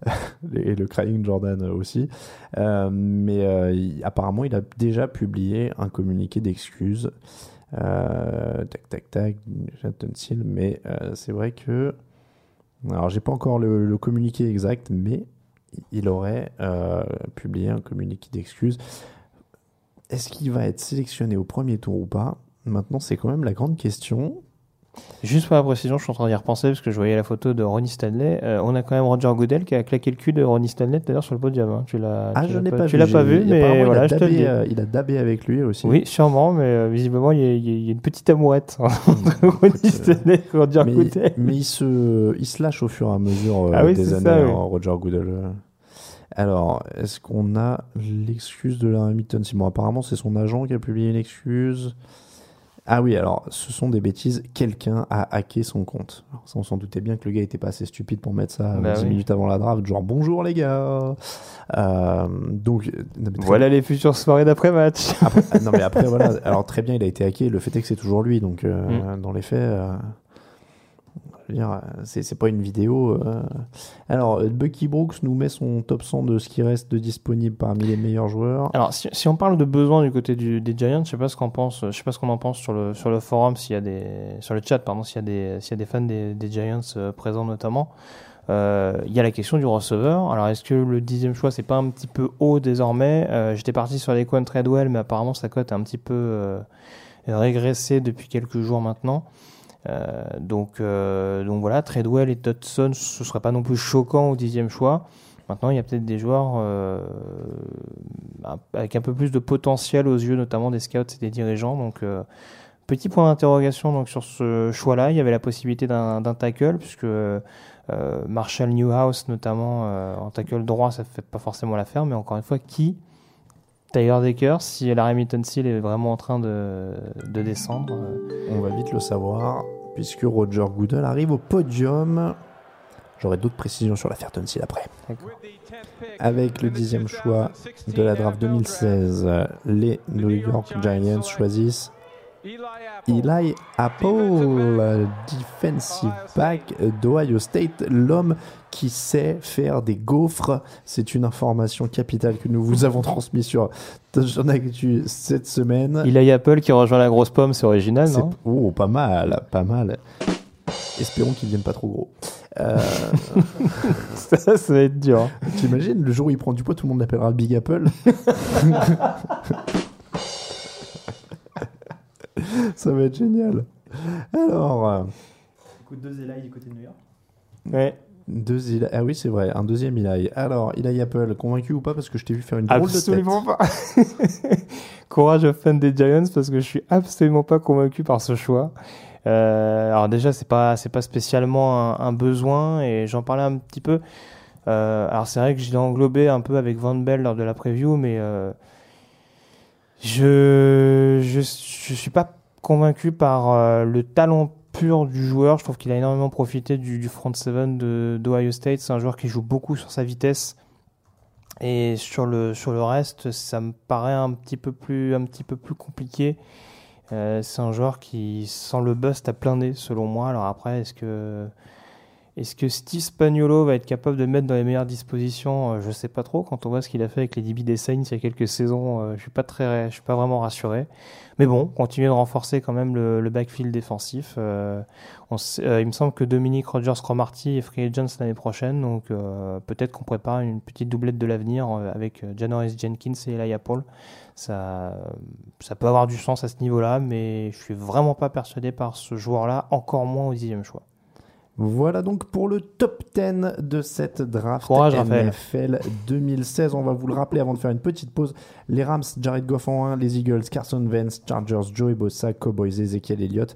et le Crying Jordan aussi. Euh, mais euh, apparemment, il a déjà publié un communiqué d'excuses. Tac, tac, tac, Mittensil. Mais c'est vrai que alors, j'ai pas encore le, le communiqué exact, mais il aurait publié un communiqué d'excuses. Est-ce qu'il va être sélectionné au premier tour ou pas? Maintenant, c'est quand même la grande question. Juste pour la précision, je suis en train d'y repenser parce que je voyais la photo de Ronnie Stanley. Euh, on a quand même Roger Goodell qui a claqué le cul de Ronnie Stanley tout à l'heure sur le podium. hein. Tu l'as Ah, tu je l'as n'ai pas Tu vu. l'as pas vu, mais apparemment, voilà, il, je a te le dabé, dis. euh, il a dabé avec lui aussi. Oui, sûrement, mais euh, visiblement, il y, a, il y une petite amourette hein, entre Ronnie Stanley et Roger mais, Goodell. mais il, se, il se lâche au fur et à mesure Ah oui, des années, ça, oui. hein, Roger Goodell. Alors, est-ce qu'on a l'excuse de la Hamilton? Simon Apparemment, c'est son agent qui a publié une excuse. Ah oui, alors, ce sont des bêtises. Quelqu'un a hacké son compte. Alors, ça, on s'en doutait bien que le gars était pas assez stupide pour mettre ça Bah 10 oui. minutes avant la draft. Genre, bonjour les gars. Euh, donc, euh, Voilà les futures soirées d'après-match. après- ah, non mais après voilà, alors très bien il a été hacké, le fait est que c'est toujours lui, donc euh, Mm. dans les faits, euh, je veux dire, euh, c'est c'est pas une vidéo. euh. Alors euh, Bucky Brooks nous met son top 100 de ce qui reste de disponible parmi les meilleurs joueurs. Alors, si, on parle de besoin du côté des Giants, je sais pas ce qu'on sais pas ce qu'on en pense sur le sur le forum, y a des sur le chat, pardon, s'il y a des y a des fans des, Giants euh, présents notamment. Euh, Il y a la question du receveur. Alors, est-ce que le dixième choix c'est pas un petit peu haut désormais? Euh, J'étais parti sur les coins Treadwell, mais apparemment sa cote a un petit peu euh, régressé depuis quelques jours maintenant. Euh, donc, euh, donc voilà, Treadwell et Dodson, ce serait pas non plus choquant au dixième choix. Maintenant, il y a peut-être des joueurs euh, avec un peu plus de potentiel aux yeux, notamment des scouts et des dirigeants. Donc, petit point d'interrogation donc sur ce choix-là. Il y avait la possibilité d'un tackle, puisque Marshall Newhouse, notamment en tackle droit, ça ne fait pas forcément l'affaire. Mais encore une fois, qui Tyler Decker, si la Hamilton Seal est vraiment en train de, de descendre. euh, On va vite le savoir, puisque Roger Goodell arrive au podium. J'aurai d'autres précisions sur la Fairton Seal après. Avec le dixième choix de la draft 2016, les New York Giants choisissent Eli Apple, defensive back d'Ohio State, l'homme qui sait faire des gaufres. C'est une information capitale que nous vous avons transmise sur Touchdown Actu cette semaine. Il a Apple qui rejoint la grosse pomme, c'est original, non? Oh, pas mal, pas mal. Espérons qu'ils viennent pas trop gros. Euh, ça, ça va être dur. T'imagines, le jour où il prend du poids, tout le monde l'appellera le Big Apple? Ça va être génial. Alors, euh, Écoute, deux Eli du côté de New York. Ouais. Deux Ah oui, c'est vrai, un deuxième Eli. Alors, Eli Apple, convaincu ou pas Parce que je t'ai vu faire une drôle Absolument de pas. Courage aux fans des Giants parce que je suis absolument pas convaincu par ce choix. Euh, alors déjà, c'est pas c'est pas spécialement un, besoin et j'en parlais un petit peu. Euh, alors c'est vrai que je l'ai englobé un peu avec Van Bell lors de la preview, mais euh, je, je je suis pas convaincu par le talent pur du joueur. Je trouve qu'il a énormément profité du, front seven d'Ohio State. C'est un joueur qui joue beaucoup sur sa vitesse. Et sur le, sur le reste, ça me paraît un petit peu plus, un petit peu plus compliqué. Euh, c'est un joueur qui sent le bust à plein nez, selon moi. Alors après, est-ce que, est-ce que Steve Spagnuolo va être capable de mettre dans les meilleures dispositions Euh, Je sais pas trop. Quand on voit ce qu'il a fait avec les DB des Saints il y a quelques saisons, euh, je suis pas très, je suis pas vraiment rassuré. Mais bon, continuer de renforcer quand même le, backfield défensif. Euh, on euh, il me semble que Dominique Rogers-Cromarty est free agent l'année prochaine, donc peut-être qu'on prépare une petite doublette de l'avenir avec Janoris Jenkins et Elijah Paul. Ça, ça peut avoir du sens à ce niveau-là, mais je suis vraiment pas persuadé par ce joueur-là, encore moins au dixième choix. Voilà donc pour le top 10 de cette draft Courage. NFL 2016. On va vous le rappeler avant de faire une petite pause. Les Rams, Jared Goff en 1, les Eagles, Carson Wentz, Chargers, Joey Bosa, Cowboys, Ezekiel Elliott,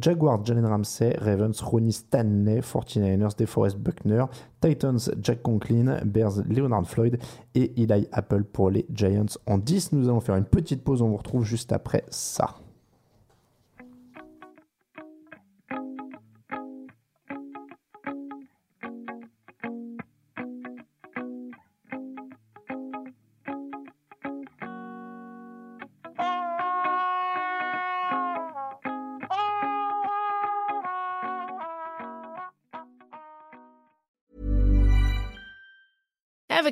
Jaguars, Jalen Ramsey, Ravens, Ronnie Stanley, 49ers, DeForest Buckner, Titans, Jack Conklin, Bears, Leonard Floyd et Eli Apple pour les Giants en 10. Nous allons faire une petite pause. On vous retrouve juste après ça.